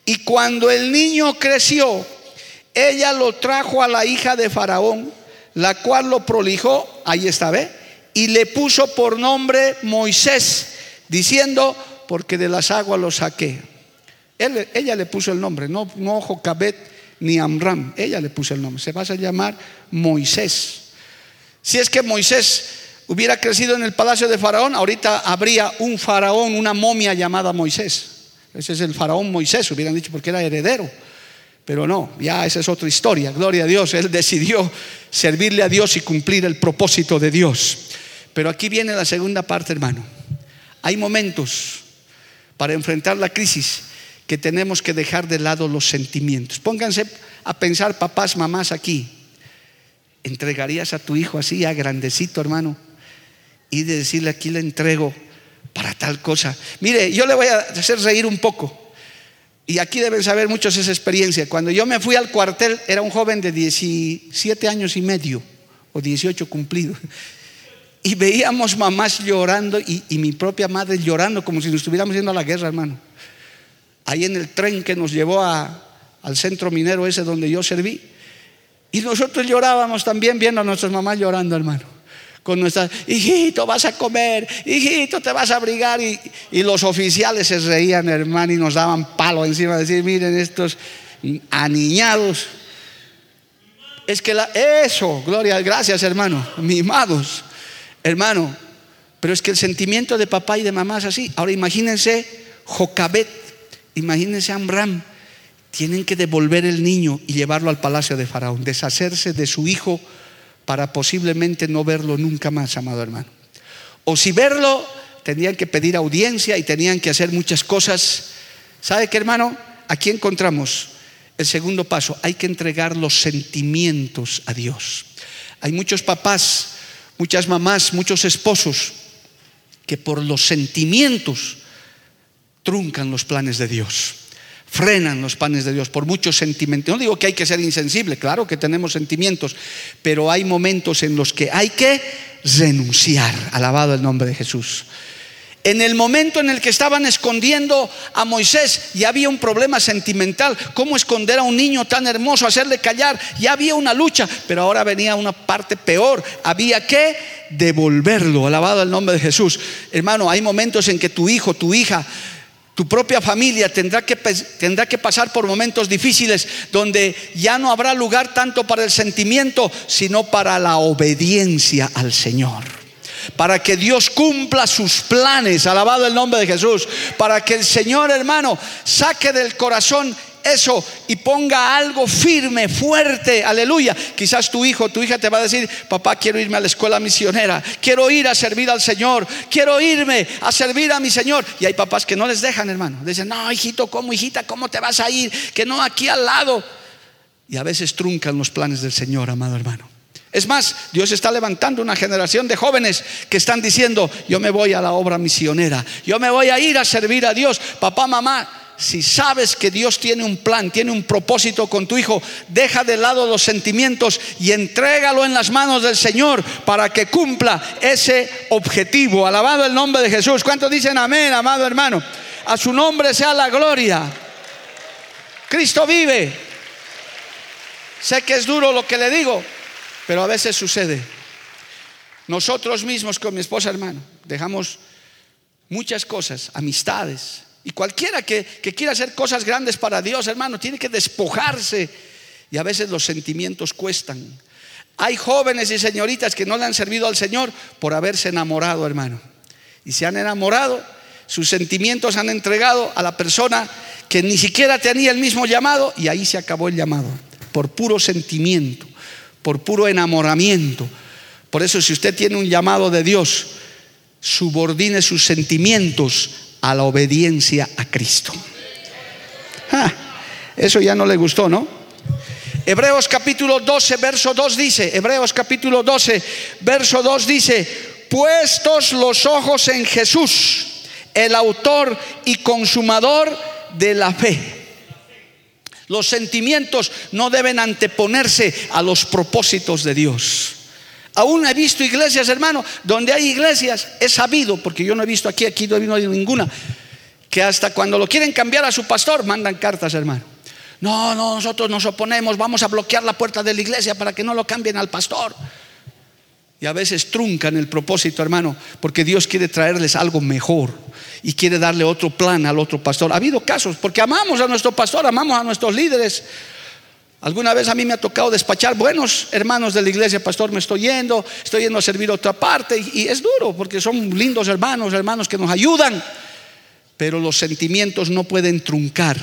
y cuando el niño creció, ella lo trajo a la hija de Faraón, la cual lo prolijó, ahí está, ¿ve? Y le puso por nombre Moisés, diciendo, porque de las aguas lo saqué. ella le puso el nombre, no, no Jocabet ni Amram, ella le puso el nombre, se va a llamar Moisés. Si es que Moisés hubiera crecido en el palacio de Faraón, ahorita habría un faraón, una momia llamada Moisés. Ese es el faraón Moisés, hubieran dicho porque era heredero. Pero no, ya esa es otra historia. Gloria a Dios. Él decidió servirle a Dios y cumplir el propósito de Dios. Pero aquí viene la segunda parte, hermano. Hay momentos para enfrentar la crisis que tenemos que dejar de lado los sentimientos. Pónganse a pensar, papás, mamás, aquí. ¿Entregarías a tu hijo así, a grandecito, hermano? Y de decirle, aquí le entrego para tal cosa. Mire, yo le voy a hacer reír un poco. Y aquí deben saber muchos esa experiencia. Cuando yo me fui al cuartel, era un joven de 17 años y medio, o 18 cumplidos. Y veíamos mamás llorando y, mi propia madre llorando como si nos estuviéramos yendo a la guerra, hermano. Ahí en el tren que nos llevó al centro minero ese donde yo serví. Y nosotros llorábamos también viendo a nuestras mamás llorando, hermano con nuestras, hijito, vas a comer, hijito, te vas a abrigar. Y, los oficiales se reían, hermano, y nos daban palo encima, de decir, miren estos aniñados. Es que la, eso, gloria, gracias hermano, mimados, hermano. Pero es que el sentimiento de papá y de mamá es así. Ahora imagínense Jocabet, imagínense Amram. Tienen que devolver el niño y llevarlo al palacio de Faraón, deshacerse de su hijo para posiblemente no verlo nunca más, amado hermano. O si verlo, tenían que pedir audiencia y tenían que hacer muchas cosas. ¿Sabe qué, hermano? Aquí encontramos el segundo paso. Hay que entregar los sentimientos a Dios. Hay muchos papás, muchas mamás, muchos esposos que por los sentimientos truncan los planes de Dios frenan los planes de Dios por muchos sentimientos. No digo que hay que ser insensible, claro que tenemos sentimientos, pero hay momentos en los que hay que renunciar. Alabado el nombre de Jesús. En el momento en el que estaban escondiendo a Moisés, ya había un problema sentimental. ¿Cómo esconder a un niño tan hermoso, hacerle callar? Ya había una lucha, pero ahora venía una parte peor. Había que devolverlo. Alabado el nombre de Jesús. Hermano, hay momentos en que tu hijo, tu hija, tu propia familia tendrá que, tendrá que pasar por momentos difíciles donde ya no habrá lugar tanto para el sentimiento, sino para la obediencia al Señor. Para que Dios cumpla sus planes, alabado el nombre de Jesús, para que el Señor hermano saque del corazón eso y ponga algo firme, fuerte, aleluya. Quizás tu hijo, tu hija te va a decir, papá, quiero irme a la escuela misionera, quiero ir a servir al Señor, quiero irme a servir a mi Señor. Y hay papás que no les dejan, hermano. Dicen, no, hijito, ¿cómo, hijita, cómo te vas a ir? Que no aquí al lado. Y a veces truncan los planes del Señor, amado hermano. Es más, Dios está levantando una generación de jóvenes que están diciendo, yo me voy a la obra misionera, yo me voy a ir a servir a Dios. Papá, mamá, si sabes que Dios tiene un plan, tiene un propósito con tu hijo, deja de lado los sentimientos y entrégalo en las manos del Señor para que cumpla ese objetivo. Alabado el nombre de Jesús. ¿Cuántos dicen amén, amado hermano? A su nombre sea la gloria. Cristo vive. Sé que es duro lo que le digo, pero a veces sucede. Nosotros mismos con mi esposa, hermano, dejamos muchas cosas, amistades. Y cualquiera que, quiera hacer cosas grandes para Dios, hermano, tiene que despojarse. Y a veces los sentimientos cuestan. Hay jóvenes y señoritas que no le han servido al Señor por haberse enamorado, hermano. Y se han enamorado, sus sentimientos han entregado a la persona que ni siquiera tenía el mismo llamado y ahí se acabó el llamado, por puro sentimiento por puro enamoramiento. Por eso si usted tiene un llamado de Dios, subordine sus sentimientos a la obediencia a Cristo. Ah, eso ya no le gustó, ¿no? Hebreos capítulo 12, verso 2 dice, Hebreos capítulo 12, verso 2 dice, puestos los ojos en Jesús, el autor y consumador de la fe. Los sentimientos no deben anteponerse a los propósitos de Dios. Aún he visto iglesias, hermano, donde hay iglesias, he sabido, porque yo no he visto aquí, aquí no he visto ninguna, que hasta cuando lo quieren cambiar a su pastor, mandan cartas, hermano. No, no, nosotros nos oponemos, vamos a bloquear la puerta de la iglesia para que no lo cambien al pastor. Y a veces truncan el propósito, hermano, porque Dios quiere traerles algo mejor y quiere darle otro plan al otro pastor. Ha habido casos, porque amamos a nuestro pastor, amamos a nuestros líderes. Alguna vez a mí me ha tocado despachar buenos hermanos de la iglesia, pastor, me estoy yendo, estoy yendo a servir a otra parte y, es duro porque son lindos hermanos, hermanos que nos ayudan, pero los sentimientos no pueden truncar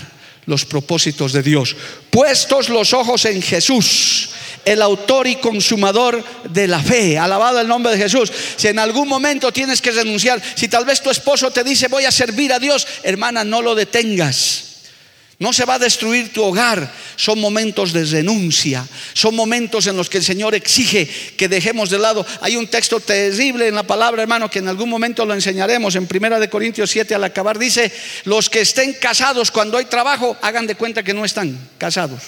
los propósitos de Dios. Puestos los ojos en Jesús, el autor y consumador de la fe. Alabado el nombre de Jesús. Si en algún momento tienes que renunciar, si tal vez tu esposo te dice voy a servir a Dios, hermana, no lo detengas. No se va a destruir tu hogar. Son momentos de renuncia. Son momentos en los que el Señor exige que dejemos de lado. Hay un texto terrible en la palabra, hermano, que en algún momento lo enseñaremos. En Primera de Corintios 7 al acabar dice, los que estén casados cuando hay trabajo, hagan de cuenta que no están casados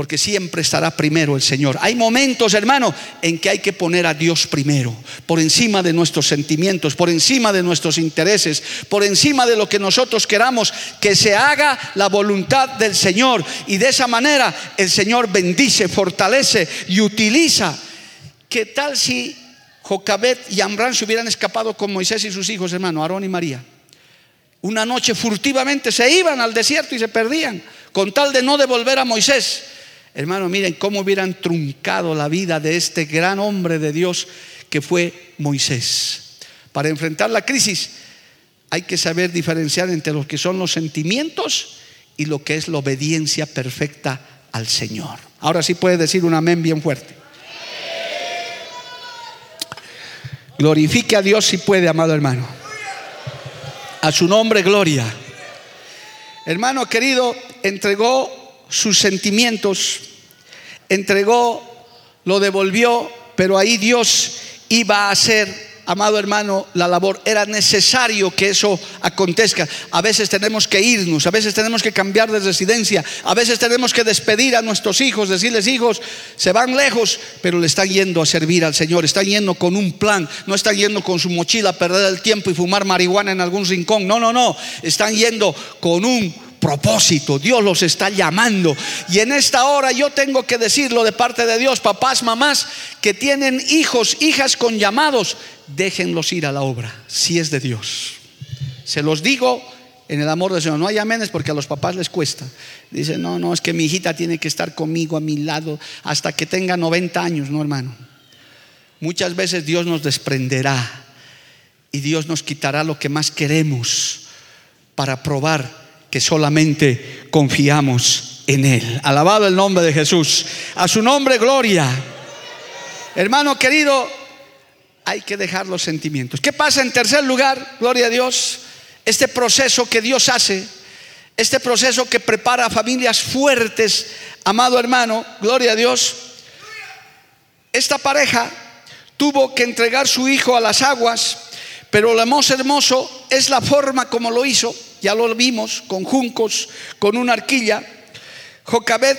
porque siempre estará primero el Señor. Hay momentos, hermano, en que hay que poner a Dios primero, por encima de nuestros sentimientos, por encima de nuestros intereses, por encima de lo que nosotros queramos, que se haga la voluntad del Señor. Y de esa manera el Señor bendice, fortalece y utiliza. ¿Qué tal si Jocabet y Ambrán se hubieran escapado con Moisés y sus hijos, hermano, Aarón y María? Una noche furtivamente se iban al desierto y se perdían, con tal de no devolver a Moisés. Hermano, miren cómo hubieran truncado la vida de este gran hombre de Dios que fue Moisés. Para enfrentar la crisis hay que saber diferenciar entre lo que son los sentimientos y lo que es la obediencia perfecta al Señor. Ahora sí puede decir un amén bien fuerte. Glorifique a Dios si puede, amado hermano. A su nombre, gloria. Hermano querido, entregó sus sentimientos, entregó, lo devolvió, pero ahí Dios iba a hacer amado hermano, la labor. Era necesario que eso acontezca. A veces tenemos que irnos, a veces tenemos que cambiar de residencia, a veces tenemos que despedir a nuestros hijos, decirles, hijos, se van lejos, pero le están yendo a servir al Señor, están yendo con un plan, no están yendo con su mochila a perder el tiempo y fumar marihuana en algún rincón. No, no, no, están yendo con un propósito. Dios los está llamando. Y en esta hora yo tengo que decirlo de parte de Dios, papás, mamás, que tienen hijos, hijas con llamados, déjenlos ir a la obra, si es de Dios. Se los digo en el amor del Señor. No hay amenes porque a los papás les cuesta. Dicen, no, no, es que mi hijita tiene que estar conmigo a mi lado hasta que tenga 90 años, no hermano. Muchas veces Dios nos desprenderá y Dios nos quitará lo que más queremos para probar que solamente confiamos en Él. Alabado el nombre de Jesús. A su nombre, gloria. Hermano querido, hay que dejar los sentimientos. ¿Qué pasa en tercer lugar? Gloria a Dios. Este proceso que Dios hace, este proceso que prepara familias fuertes, amado hermano, gloria a Dios. Esta pareja tuvo que entregar su hijo a las aguas, pero lo más hermoso es la forma como lo hizo ya lo vimos, con juncos, con una arquilla. Jocabet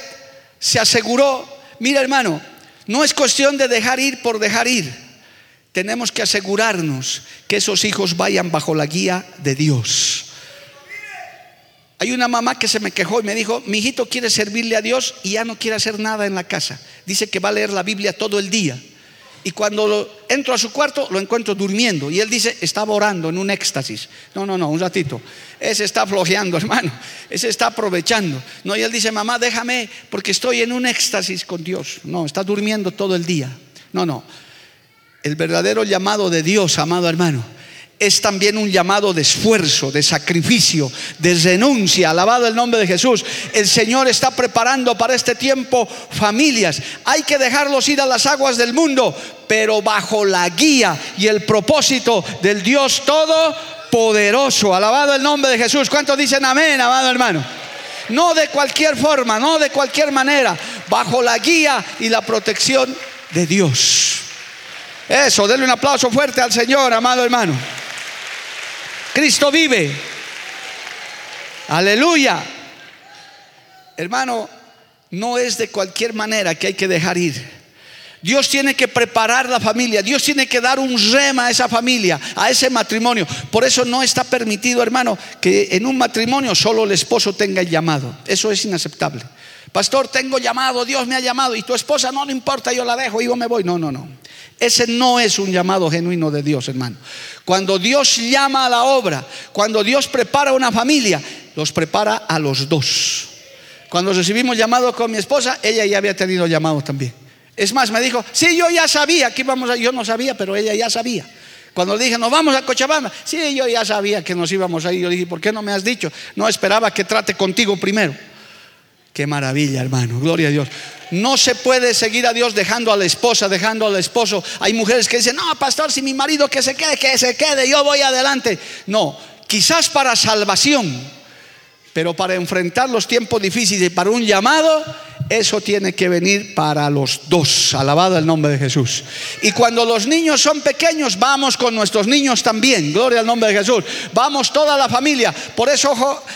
se aseguró, mira hermano, no es cuestión de dejar ir por dejar ir. Tenemos que asegurarnos que esos hijos vayan bajo la guía de Dios. Hay una mamá que se me quejó y me dijo, mi hijito quiere servirle a Dios y ya no quiere hacer nada en la casa. Dice que va a leer la Biblia todo el día. Y cuando entro a su cuarto, lo encuentro durmiendo. Y él dice, estaba orando en un éxtasis. No, no, no, un ratito. Ese está flojeando, hermano. Ese está aprovechando. No, y él dice, mamá, déjame porque estoy en un éxtasis con Dios. No, está durmiendo todo el día. No, no. El verdadero llamado de Dios, amado hermano, es también un llamado de esfuerzo, de sacrificio, de renuncia. Alabado el nombre de Jesús. El Señor está preparando para este tiempo familias. Hay que dejarlos ir a las aguas del mundo, pero bajo la guía y el propósito del Dios Todopoderoso. Alabado el nombre de Jesús. ¿Cuántos dicen amén, amado hermano? No de cualquier forma, no de cualquier manera, bajo la guía y la protección de Dios. Eso, denle un aplauso fuerte al Señor, amado hermano. Cristo vive. Aleluya. Hermano, no es de cualquier manera que hay que dejar ir. Dios tiene que preparar la familia, Dios tiene que dar un rema a esa familia, a ese matrimonio. Por eso no está permitido, hermano, que en un matrimonio solo el esposo tenga el llamado. Eso es inaceptable. Pastor, tengo llamado, Dios me ha llamado y tu esposa no le importa, yo la dejo y yo me voy. No, no, no. Ese no es un llamado genuino de Dios, hermano. Cuando Dios llama a la obra, cuando Dios prepara una familia, los prepara a los dos. Cuando recibimos llamado con mi esposa, ella ya había tenido llamado también. Es más, me dijo, sí, yo ya sabía que íbamos a, yo no sabía, pero ella ya sabía. Cuando dije, nos vamos a Cochabamba, sí, yo ya sabía que nos íbamos a ir. Yo dije, ¿por qué no me has dicho? No esperaba que trate contigo primero. Qué maravilla, hermano. Gloria a Dios. No se puede seguir a Dios dejando a la esposa, dejando al esposo. Hay mujeres que dicen, no, pastor, si mi marido que se quede, que se quede, yo voy adelante. No, quizás para salvación, pero para enfrentar los tiempos difíciles y para un llamado, eso tiene que venir para los dos. Alabado el nombre de Jesús. Y cuando los niños son pequeños, vamos con nuestros niños también. Gloria al nombre de Jesús. Vamos toda la familia. Por eso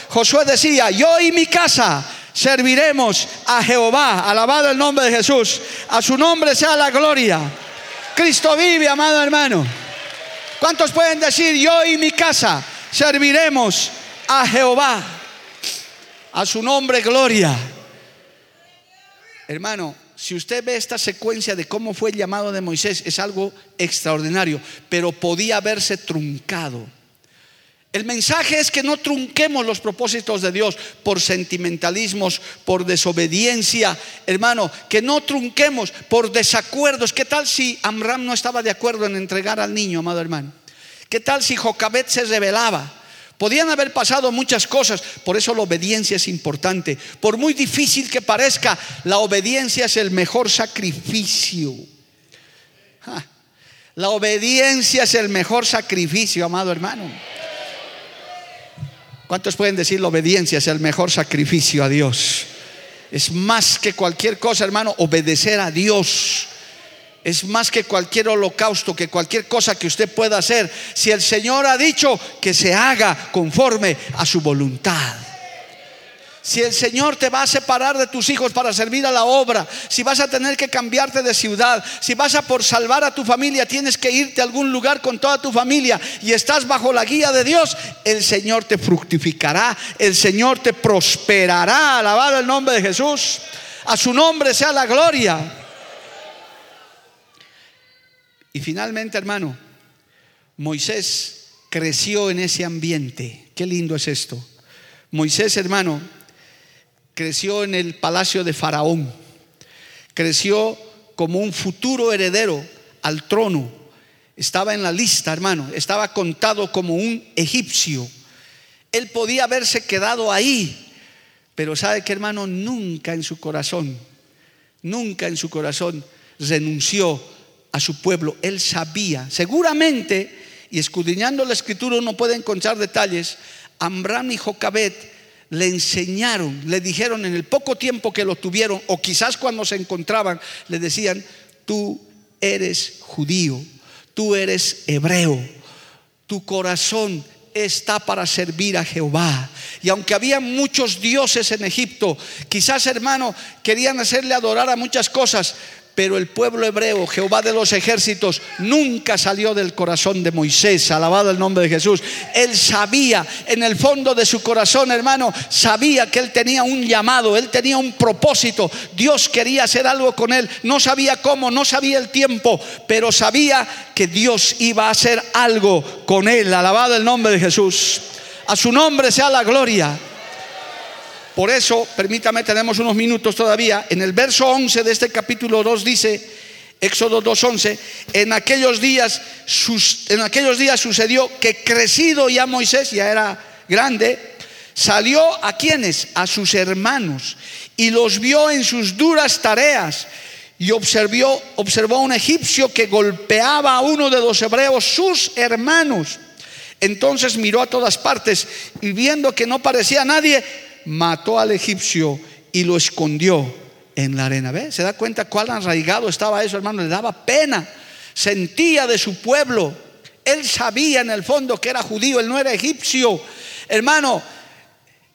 Josué decía, yo y mi casa serviremos a Jehová. Alabado el nombre de Jesús. A su nombre sea la gloria. Cristo vive, amado hermano. ¿Cuántos pueden decir, yo y mi casa serviremos a Jehová? A su nombre, gloria. Hermano, si usted ve esta secuencia de cómo fue el llamado de Moisés, es algo extraordinario, pero podía haberse truncado. El mensaje es que no trunquemos los propósitos de Dios por sentimentalismos, por desobediencia, hermano, que no trunquemos por desacuerdos. ¿Qué tal si Amram no estaba de acuerdo en entregar al niño, amado hermano? ¿Qué tal si Jocabet se rebelaba? Podían haber pasado muchas cosas, por eso la obediencia es importante. Por muy difícil que parezca, la obediencia es el mejor sacrificio. La obediencia es el mejor sacrificio, amado hermano. ¿Cuántos pueden decir la obediencia es el mejor sacrificio a Dios? Es más que cualquier cosa, hermano, obedecer a Dios. es más que cualquier holocausto, que cualquier cosa que usted pueda hacer. Si el Señor ha dicho que se haga conforme a su voluntad. Si el Señor te va a separar de tus hijos para servir a la obra, si vas a tener que cambiarte de ciudad, si vas a por salvar a tu familia, tienes que irte a algún lugar con toda tu familia y estás bajo la guía de Dios, el Señor te fructificará, el Señor te prosperará. Alabado el nombre de Jesús. A su nombre sea la gloria. Y finalmente, hermano, Moisés creció en ese ambiente. Qué lindo es esto. Moisés, hermano, creció en el palacio de Faraón, creció como un futuro heredero al trono, estaba en la lista, hermano, estaba contado como un egipcio. Él podía haberse quedado ahí, pero sabe que, hermano, nunca en su corazón, nunca en su corazón renunció a su pueblo. Él sabía, seguramente, y escudriñando la escritura uno puede encontrar detalles, Amram y Jocabet le enseñaron, le dijeron en el poco tiempo que lo tuvieron, o quizás cuando se encontraban, le decían, tú eres judío, tú eres hebreo, tu corazón está para servir a Jehová. Y aunque había muchos dioses en Egipto, quizás hermano querían hacerle adorar a muchas cosas, pero el pueblo hebreo, Jehová de los ejércitos, nunca salió del corazón de Moisés, alabado el nombre de Jesús. Él sabía, en el fondo de su corazón, hermano, sabía que él tenía un llamado, él tenía un propósito. Dios quería hacer algo con él. No sabía cómo, no sabía el tiempo, pero sabía que Dios iba a hacer algo con él. Alabado el nombre de Jesús. A su nombre sea la gloria. Por eso, permítame, tenemos unos minutos todavía. En el verso 11 de este capítulo 2 dice, Éxodo 2.11, en aquellos días, en aquellos días sucedió que crecido ya Moisés, ya era grande, salió a quienes, a sus hermanos, y los vio en sus duras tareas, y observó, observó a un egipcio que golpeaba a uno de los hebreos, sus hermanos. Entonces miró a todas partes y viendo que no parecía nadie, mató al egipcio y lo escondió en la arena. ¿Ve? ¿Se da cuenta cuál arraigado estaba eso, hermano? Le daba pena. Sentía de su pueblo. Él sabía en el fondo que era judío, él no era egipcio. Hermano,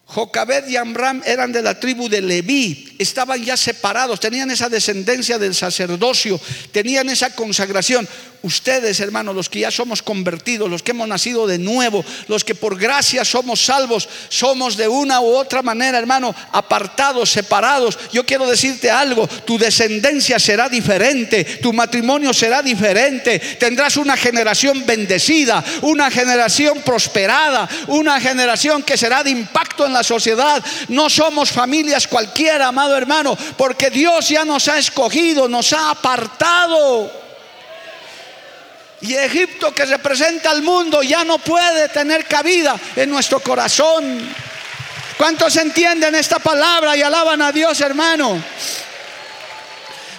Jocabed y Amram eran de la tribu de Leví, estaban ya separados, tenían esa descendencia del sacerdocio, tenían esa consagración. Ustedes, hermanos, los que ya somos convertidos, los que hemos nacido de nuevo, los que por gracia somos salvos, somos de una u otra manera, hermano, apartados, separados. Yo quiero decirte algo, tu descendencia será diferente, tu matrimonio será diferente, tendrás una generación bendecida, una generación prosperada, una generación que será de impacto en la sociedad. No somos familias cualquiera, amado hermano, porque Dios ya nos ha escogido, nos ha apartado. Y Egipto que representa al mundo ya no puede tener cabida en nuestro corazón. ¿Cuántos entienden esta palabra y alaban a Dios, hermano?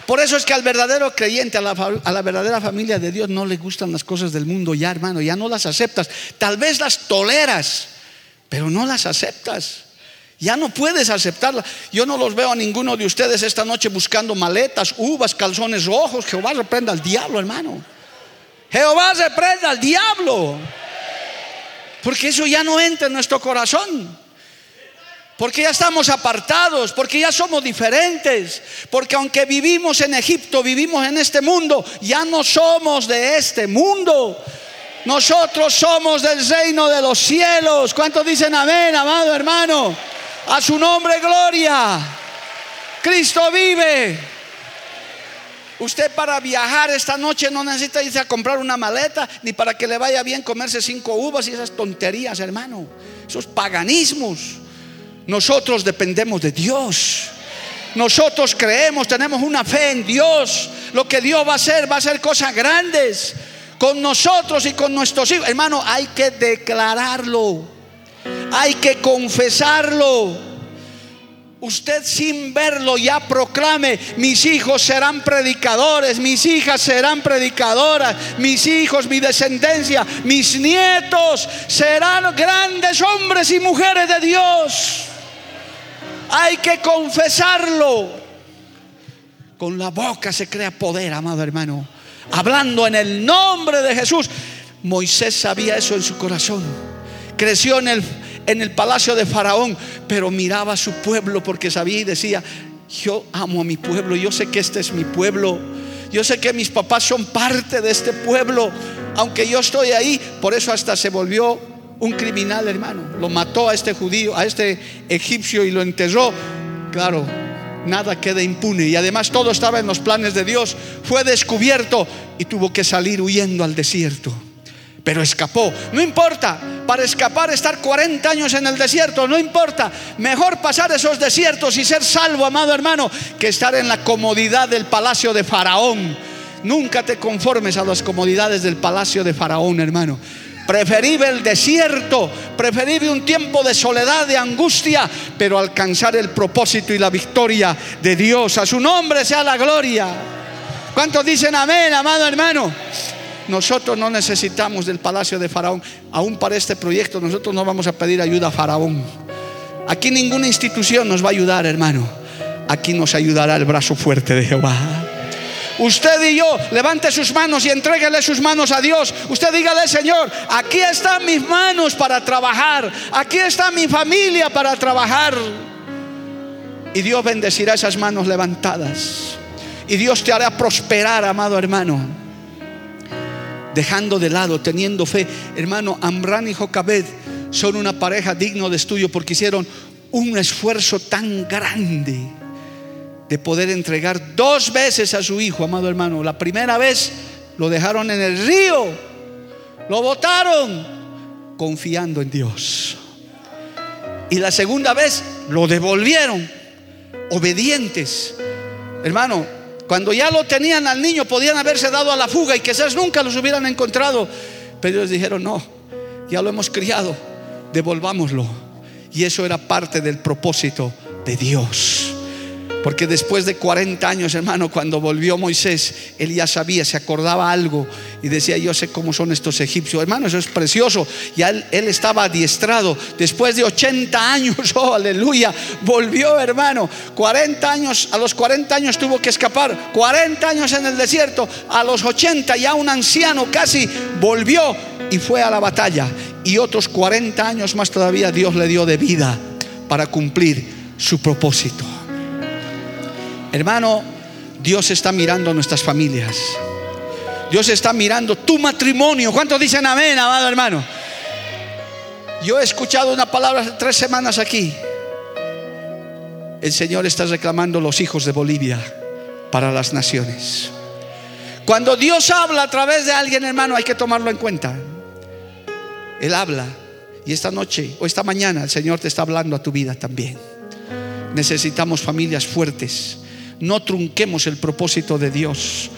Por eso es que al verdadero creyente, a la, a la, verdadera familia de Dios, no le gustan las cosas del mundo ya, hermano, ya no las aceptas. Tal vez las toleras, pero no las aceptas. Ya no puedes aceptarlas. Yo no los veo a ninguno de ustedes esta noche buscando maletas, uvas, calzones rojos. Jehová reprenda al diablo, hermano. Jehová reprenda al diablo. Porque eso ya no entra en nuestro corazón. Porque ya estamos apartados, porque ya somos diferentes, porque aunque vivimos en Egipto, vivimos en este mundo, ya no somos de este mundo. Nosotros somos del reino de los cielos. ¿Cuántos dicen amén, amado hermano? A su nombre, gloria. Cristo vive. Usted para viajar esta noche no necesita irse a comprar una maleta, ni para que le vaya bien comerse cinco uvas y esas tonterías, hermano. Esos paganismos. Nosotros dependemos de Dios. Nosotros creemos, tenemos una fe en Dios. Lo que Dios va a hacer, va a hacer cosas grandes con nosotros y con nuestros hijos. Hermano, hay que declararlo. Hay que confesarlo usted sin verlo ya proclame, mis hijos serán predicadores, mis hijas serán predicadoras, mis hijos, mi descendencia, mis nietos serán grandes hombres y mujeres de Dios. Hay que confesarlo. con la boca se crea poder, amado hermano. Hablando en el nombre de Jesús. Moisés sabía eso en su corazón. Creció en el, en el palacio de Faraón, pero miraba a su pueblo porque sabía y decía, yo amo a mi pueblo, yo sé que este es mi pueblo, yo sé que mis papás son parte de este pueblo, aunque yo estoy ahí, por eso hasta se volvió un criminal, hermano. Lo mató a este judío, a este egipcio y lo enterró. Claro, nada queda impune. Y además todo estaba en los planes de Dios. Fue descubierto y tuvo que salir huyendo al desierto. Pero escapó. No importa, para escapar estar 40 años en el desierto, no importa. Mejor pasar esos desiertos y ser salvo, amado hermano, que estar en la comodidad del palacio de Faraón. Nunca te conformes a las comodidades del palacio de Faraón, hermano. Preferible el desierto, preferible un tiempo de soledad, de angustia, pero alcanzar el propósito y la victoria de Dios. A su nombre sea la gloria. ¿Cuántos dicen amén, amado hermano? Nosotros no necesitamos del palacio de Faraón. Aún para este proyecto nosotros no vamos a pedir ayuda a Faraón. Aquí ninguna institución nos va a ayudar, hermano. Aquí nos ayudará el brazo fuerte de Jehová. Usted y yo, levante sus manos y entréguele sus manos a Dios. Usted dígale, Señor, aquí están mis manos para trabajar. Aquí está mi familia para trabajar. Y Dios bendecirá esas manos levantadas. Y Dios te hará prosperar, amado hermano. Dejando de lado, teniendo fe. Hermano, Amran y Jocabed son una pareja digno de estudio porque hicieron un esfuerzo tan grande de poder entregar dos veces a su hijo, amado hermano. La primera vez lo dejaron en el río, lo botaron confiando en Dios. Y la segunda vez lo devolvieron, obedientes. Hermano, cuando ya lo tenían al niño, podían haberse dado a la fuga y quizás nunca los hubieran encontrado. Pero ellos dijeron, no, ya lo hemos criado, devolvámoslo. Y eso era parte del propósito de Dios. Porque después de 40 años, hermano, cuando volvió Moisés, él ya sabía, se acordaba algo y decía, yo sé cómo son estos egipcios. Hermano, eso es precioso. Ya él, él estaba adiestrado. Después de 80 años, oh, aleluya, volvió, hermano. 40 años, a los 40 años tuvo que escapar. 40 años en el desierto. A los 80 ya un anciano casi volvió y fue a la batalla. Y otros 40 años más todavía Dios le dio de vida para cumplir su propósito. Hermano, Dios está mirando nuestras familias. Dios está mirando tu matrimonio. ¿Cuántos dicen amén, amado hermano? Yo he escuchado una palabra hace tres semanas aquí. El Señor está reclamando los hijos de Bolivia para las naciones. Cuando Dios habla a través de alguien, hermano, hay que tomarlo en cuenta. Él habla. Y esta noche o esta mañana el Señor te está hablando a tu vida también. Necesitamos familias fuertes. No trunquemos el propósito de Dios.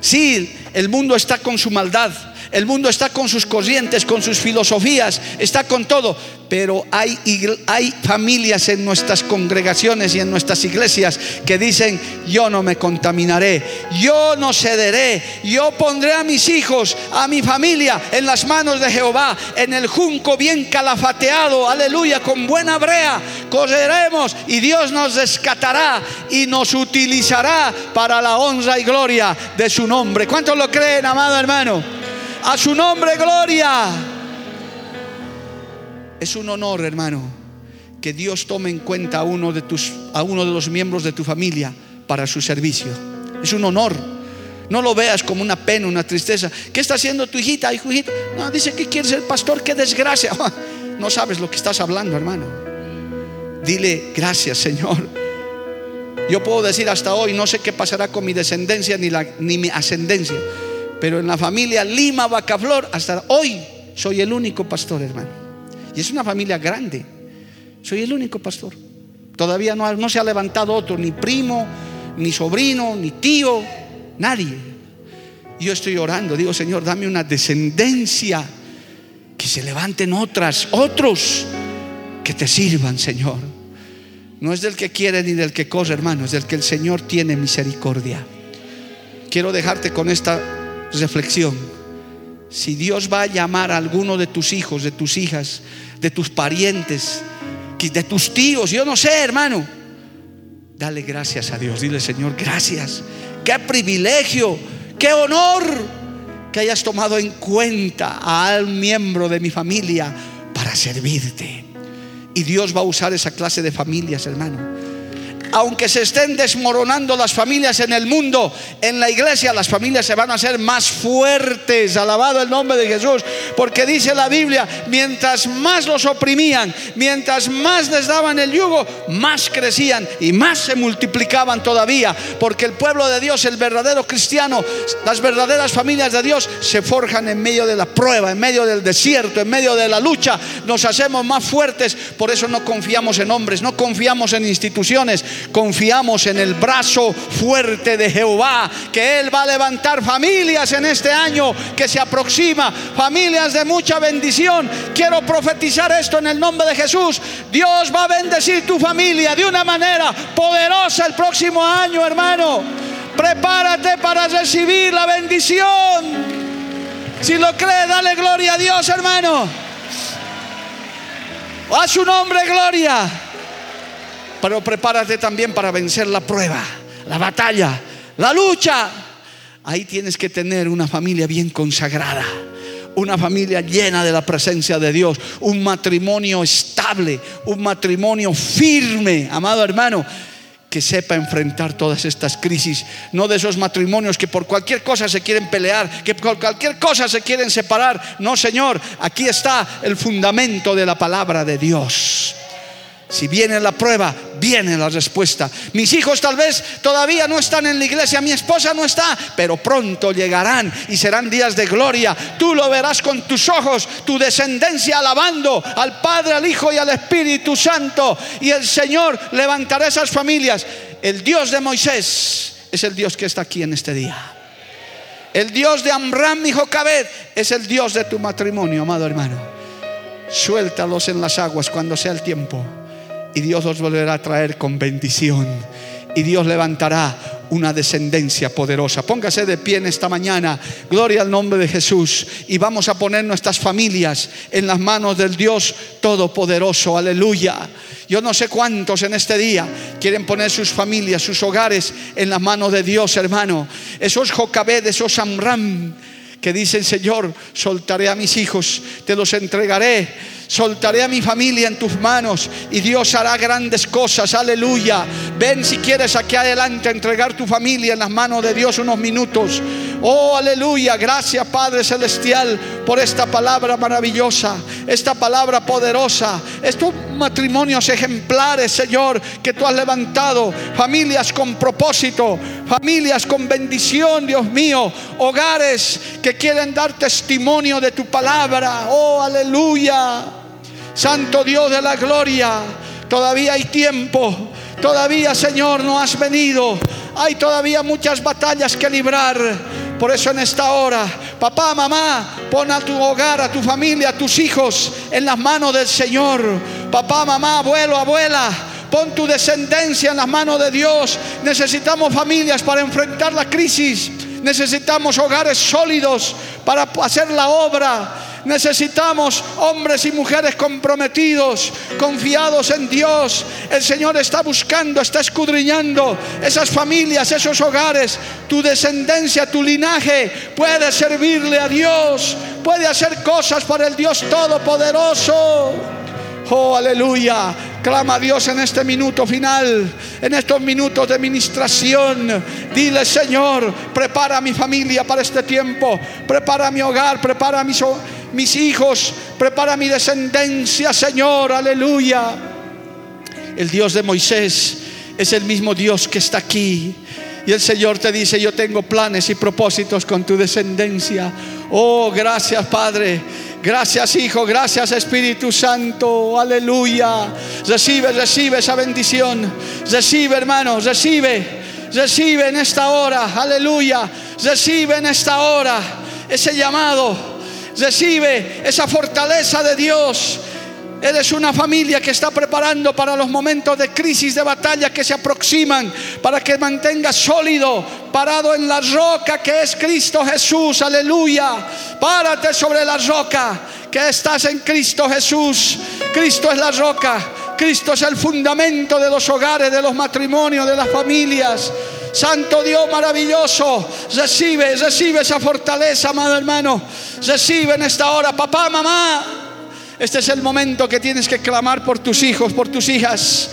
Sí, el mundo está con su maldad, el mundo está con sus corrientes, con sus filosofías, está con todo, pero hay, hay familias en nuestras congregaciones y en nuestras iglesias que dicen, yo no me contaminaré, yo no cederé, yo pondré a mis hijos, a mi familia en las manos de Jehová, en el junco bien calafateado, aleluya, con buena brea, correremos y Dios nos rescatará y nos utilizará para la honra y gloria de su nombre. ¿Cuántos creen, amado hermano? A su nombre, gloria. Es un honor, hermano, que Dios tome en cuenta a uno de tus a uno de los miembros de tu familia para su servicio. Es un honor. No lo veas como una pena, una tristeza. ¿Qué está haciendo tu hijita, hijo, hijito? No, dice que quiere ser pastor, qué desgracia. No sabes lo que estás hablando, hermano. Dile, gracias, Señor. Yo puedo decir hasta hoy, no sé qué pasará con mi descendencia ni, la, ni mi ascendencia, pero en la familia Lima Bacaflor, hasta hoy soy el único pastor, hermano. Y es una familia grande. Soy el único pastor. Todavía no, no se ha levantado otro, ni primo, ni sobrino, ni tío, nadie. Yo estoy orando, digo, Señor, dame una descendencia, que se levanten otras, otros que te sirvan, Señor. No es del que quiere ni del que corre, hermano, es del que el Señor tiene misericordia. Quiero dejarte con esta reflexión. Si Dios va a llamar a alguno de tus hijos, de tus hijas, de tus parientes, de tus tíos, yo no sé, hermano, Dale gracias a Dios. Dile, Señor, gracias. Qué privilegio, qué honor que hayas tomado en cuenta a un miembro de mi familia para servirte. Y Dios va a usar esa clase de familias, hermano aunque se estén desmoronando las familias en el mundo, en la iglesia las familias se van a hacer más fuertes. Alabado el nombre de Jesús. Porque dice la Biblia, mientras más los oprimían, mientras más les daban el yugo, más crecían y más se multiplicaban todavía. Porque el pueblo de Dios, el verdadero cristiano, las verdaderas familias de Dios se forjan en medio de la prueba, en medio del desierto, en medio de la lucha. Nos hacemos más fuertes. Por eso no confiamos en hombres, no confiamos en instituciones confiamos en el brazo fuerte de Jehová, que Él va a levantar familias en este año que se aproxima, familias de mucha bendición. Quiero profetizar esto en el nombre de Jesús. Dios va a bendecir tu familia de una manera poderosa el próximo año, hermano. Prepárate para recibir la bendición. Si lo crees, dale gloria a Dios, hermano. A su nombre, gloria. Pero prepárate también para vencer la prueba, la batalla, la lucha. Ahí tienes que tener una familia bien consagrada una familia llena de la presencia de Dios, un matrimonio estable, un matrimonio firme, amado hermano, que sepa enfrentar todas estas crisis, no de esos matrimonios que por cualquier cosa se quieren pelear, que por cualquier cosa se quieren separar. No, Señor, aquí está el fundamento de la palabra de Dios. Si viene la prueba, viene la respuesta. Mis hijos tal vez todavía no están en la iglesia, mi esposa no está, pero pronto llegarán y serán días de gloria. Tú lo verás con tus ojos, tu descendencia alabando al Padre, al Hijo y al Espíritu Santo. Y el Señor levantará esas familias. El Dios de Moisés es el Dios que está aquí en este día. El Dios de Amram y Jocabed es el Dios de tu matrimonio, amado hermano. Suéltalos en las aguas cuando sea el tiempo y Dios los volverá a traer con bendición. Y Dios levantará una descendencia poderosa. Póngase de pie en esta mañana. Gloria al nombre de Jesús. Y vamos a poner nuestras familias en las manos del Dios Todopoderoso. Aleluya. Yo no sé cuántos en este día quieren poner sus familias, sus hogares en las manos de Dios, hermano. Esos Jocabed, esos Amram que dicen, Señor, soltaré a mis hijos, te los entregaré soltaré a mi familia en tus manos y Dios hará grandes cosas, aleluya. Ven si quieres aquí adelante a entregar tu familia en las manos de Dios unos minutos. Oh, aleluya, gracias Padre Celestial por esta palabra maravillosa, esta palabra poderosa, estos matrimonios ejemplares, Señor, que tú has levantado, familias con propósito, familias con bendición, Dios mío, hogares que quieren dar testimonio de tu palabra. Oh, aleluya. Santo Dios de la gloria, todavía hay tiempo. Todavía, Señor, no has venido. Hay todavía muchas batallas que librar. Por eso en esta hora, papá, mamá, pon a tu hogar, a tu familia, a tus hijos en las manos del Señor. Papá, mamá, abuelo, abuela, pon tu descendencia en las manos de Dios. Necesitamos familias para enfrentar la crisis. Necesitamos hogares sólidos para hacer la obra. Necesitamos hombres y mujeres comprometidos, confiados en Dios. El Señor está buscando, está escudriñando esas familias, esos hogares. Tu descendencia, tu linaje puede servirle a Dios, puede hacer cosas para el Dios Todopoderoso. Oh, aleluya. Clama a Dios en este minuto final, en estos minutos de ministración. Dile, Señor, prepara mi familia para este tiempo. Prepara mi hogar, prepara mis, mis hijos, prepara mi descendencia, Señor. Aleluya. El Dios de Moisés es el mismo Dios que está aquí. Y el Señor te dice, yo tengo planes y propósitos con tu descendencia. Oh, gracias Padre. Gracias Hijo, gracias Espíritu Santo, aleluya. Recibe, recibe esa bendición. Recibe hermano, recibe, recibe en esta hora, aleluya. Recibe en esta hora ese llamado. Recibe esa fortaleza de Dios Eres una familia que está preparando para los momentos de crisis, de batalla que se aproximan, para que mantengas sólido, parado en la roca que es Cristo Jesús. Aleluya. Párate sobre la roca que estás en Cristo Jesús. Cristo es la roca. Cristo es el fundamento de los hogares, de los matrimonios, de las familias. Santo Dios maravilloso, recibe, recibe esa fortaleza, amado hermano. Recibe en esta hora, papá, mamá. Este es el momento que tienes que clamar por tus hijos, por tus hijas.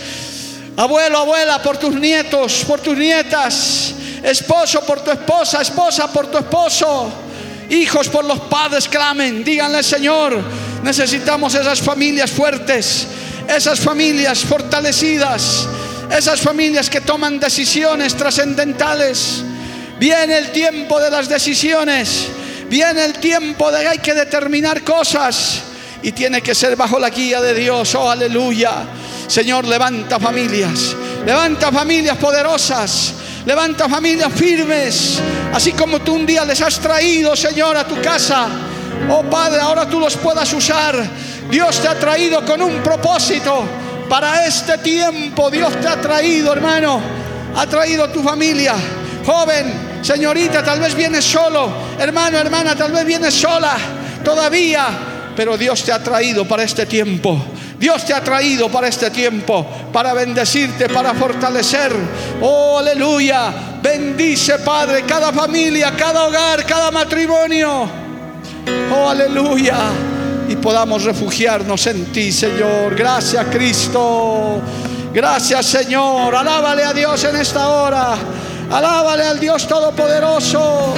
Abuelo, abuela, por tus nietos, por tus nietas. Esposo por tu esposa, esposa por tu esposo. Hijos por los padres clamen, díganle Señor, necesitamos esas familias fuertes, esas familias fortalecidas, esas familias que toman decisiones trascendentales. Viene el tiempo de las decisiones, viene el tiempo de que hay que determinar cosas y tiene que ser bajo la guía de Dios. Oh, aleluya. Señor, levanta familias, levanta familias poderosas, levanta familias firmes, así como tú un día les has traído, Señor, a tu casa. Oh Padre, ahora tú los puedas usar. Dios te ha traído con un propósito para este tiempo. Dios te ha traído, hermano. Ha traído tu familia. Joven, señorita, tal vez vienes solo. Hermano, hermana, tal vez vienes sola. Todavía. Pero Dios te ha traído para este tiempo. Dios te ha traído para este tiempo, para bendecirte, para fortalecer. Oh, aleluya. Bendice, Padre, cada familia, cada hogar, cada matrimonio. Oh, aleluya. Y podamos refugiarnos en ti, Señor. Gracias, Cristo. Gracias, Señor. Alábale a Dios en esta hora. Alábale al Dios Todopoderoso.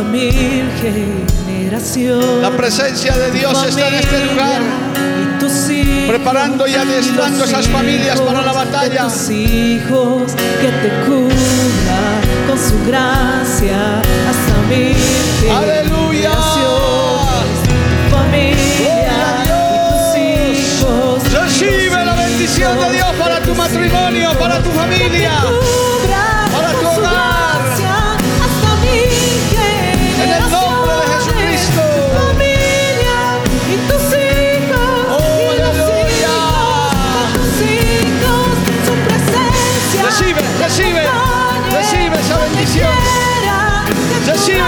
Hasta mil generaciones. La presencia de Dios está en este lugar. Preparando y adiestrando esas familias para la batalla. tus hijos que te cubra con su gracia hasta mil Aleluya. generaciones. Tu familia y tus hijos. Recibe la bendición de Dios para tu matrimonio, para tu familia. Recibe,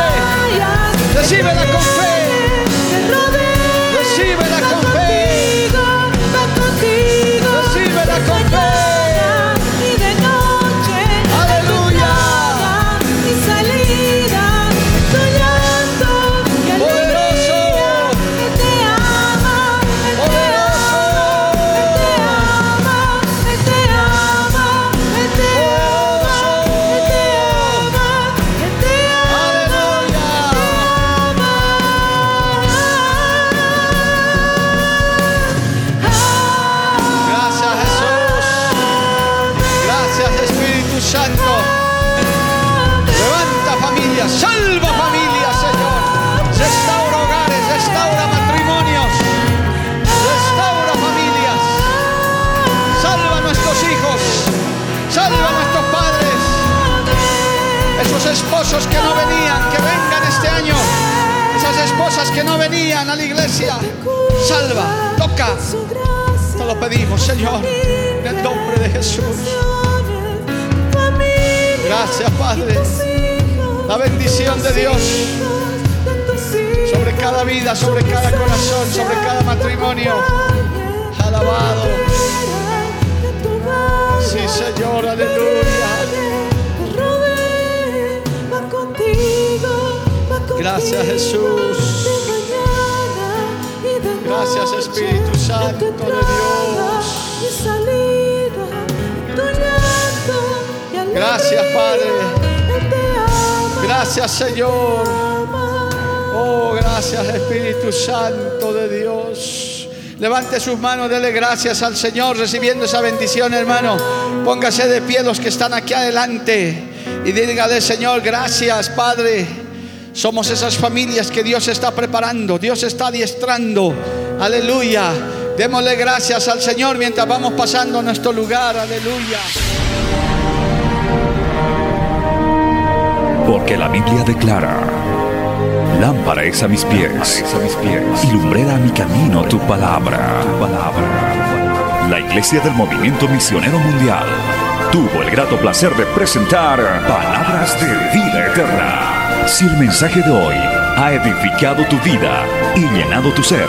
recíbela con fe. Recíbela con fe. Recíbela con fe. Que no venían a la iglesia. Salva, toca. Te lo pedimos, Señor, en el nombre de Jesús. Gracias, Padre. La bendición de Dios sobre cada vida, sobre cada corazón, sobre cada matrimonio. Alabado. Sí, Señor, aleluya. Gracias, Jesús. Gracias, Espíritu Santo de Dios. Gracias, Padre. Gracias, Señor. Oh, gracias, Espíritu Santo de Dios. Levante sus manos, dele gracias al Señor recibiendo esa bendición, hermano. Póngase de pie los que están aquí adelante y dígale, Señor, gracias, Padre. Somos esas familias que Dios está preparando, Dios está adiestrando. Aleluya. Démosle gracias al Señor mientras vamos pasando a nuestro lugar. Aleluya. Porque la Biblia declara, lámpara es a mis pies, a mis pies y lumbrera a mi camino tu palabra. tu palabra. La Iglesia del Movimiento Misionero Mundial tuvo el grato placer de presentar Palabras de Vida Eterna. Si el mensaje de hoy ha edificado tu vida y llenado tu ser,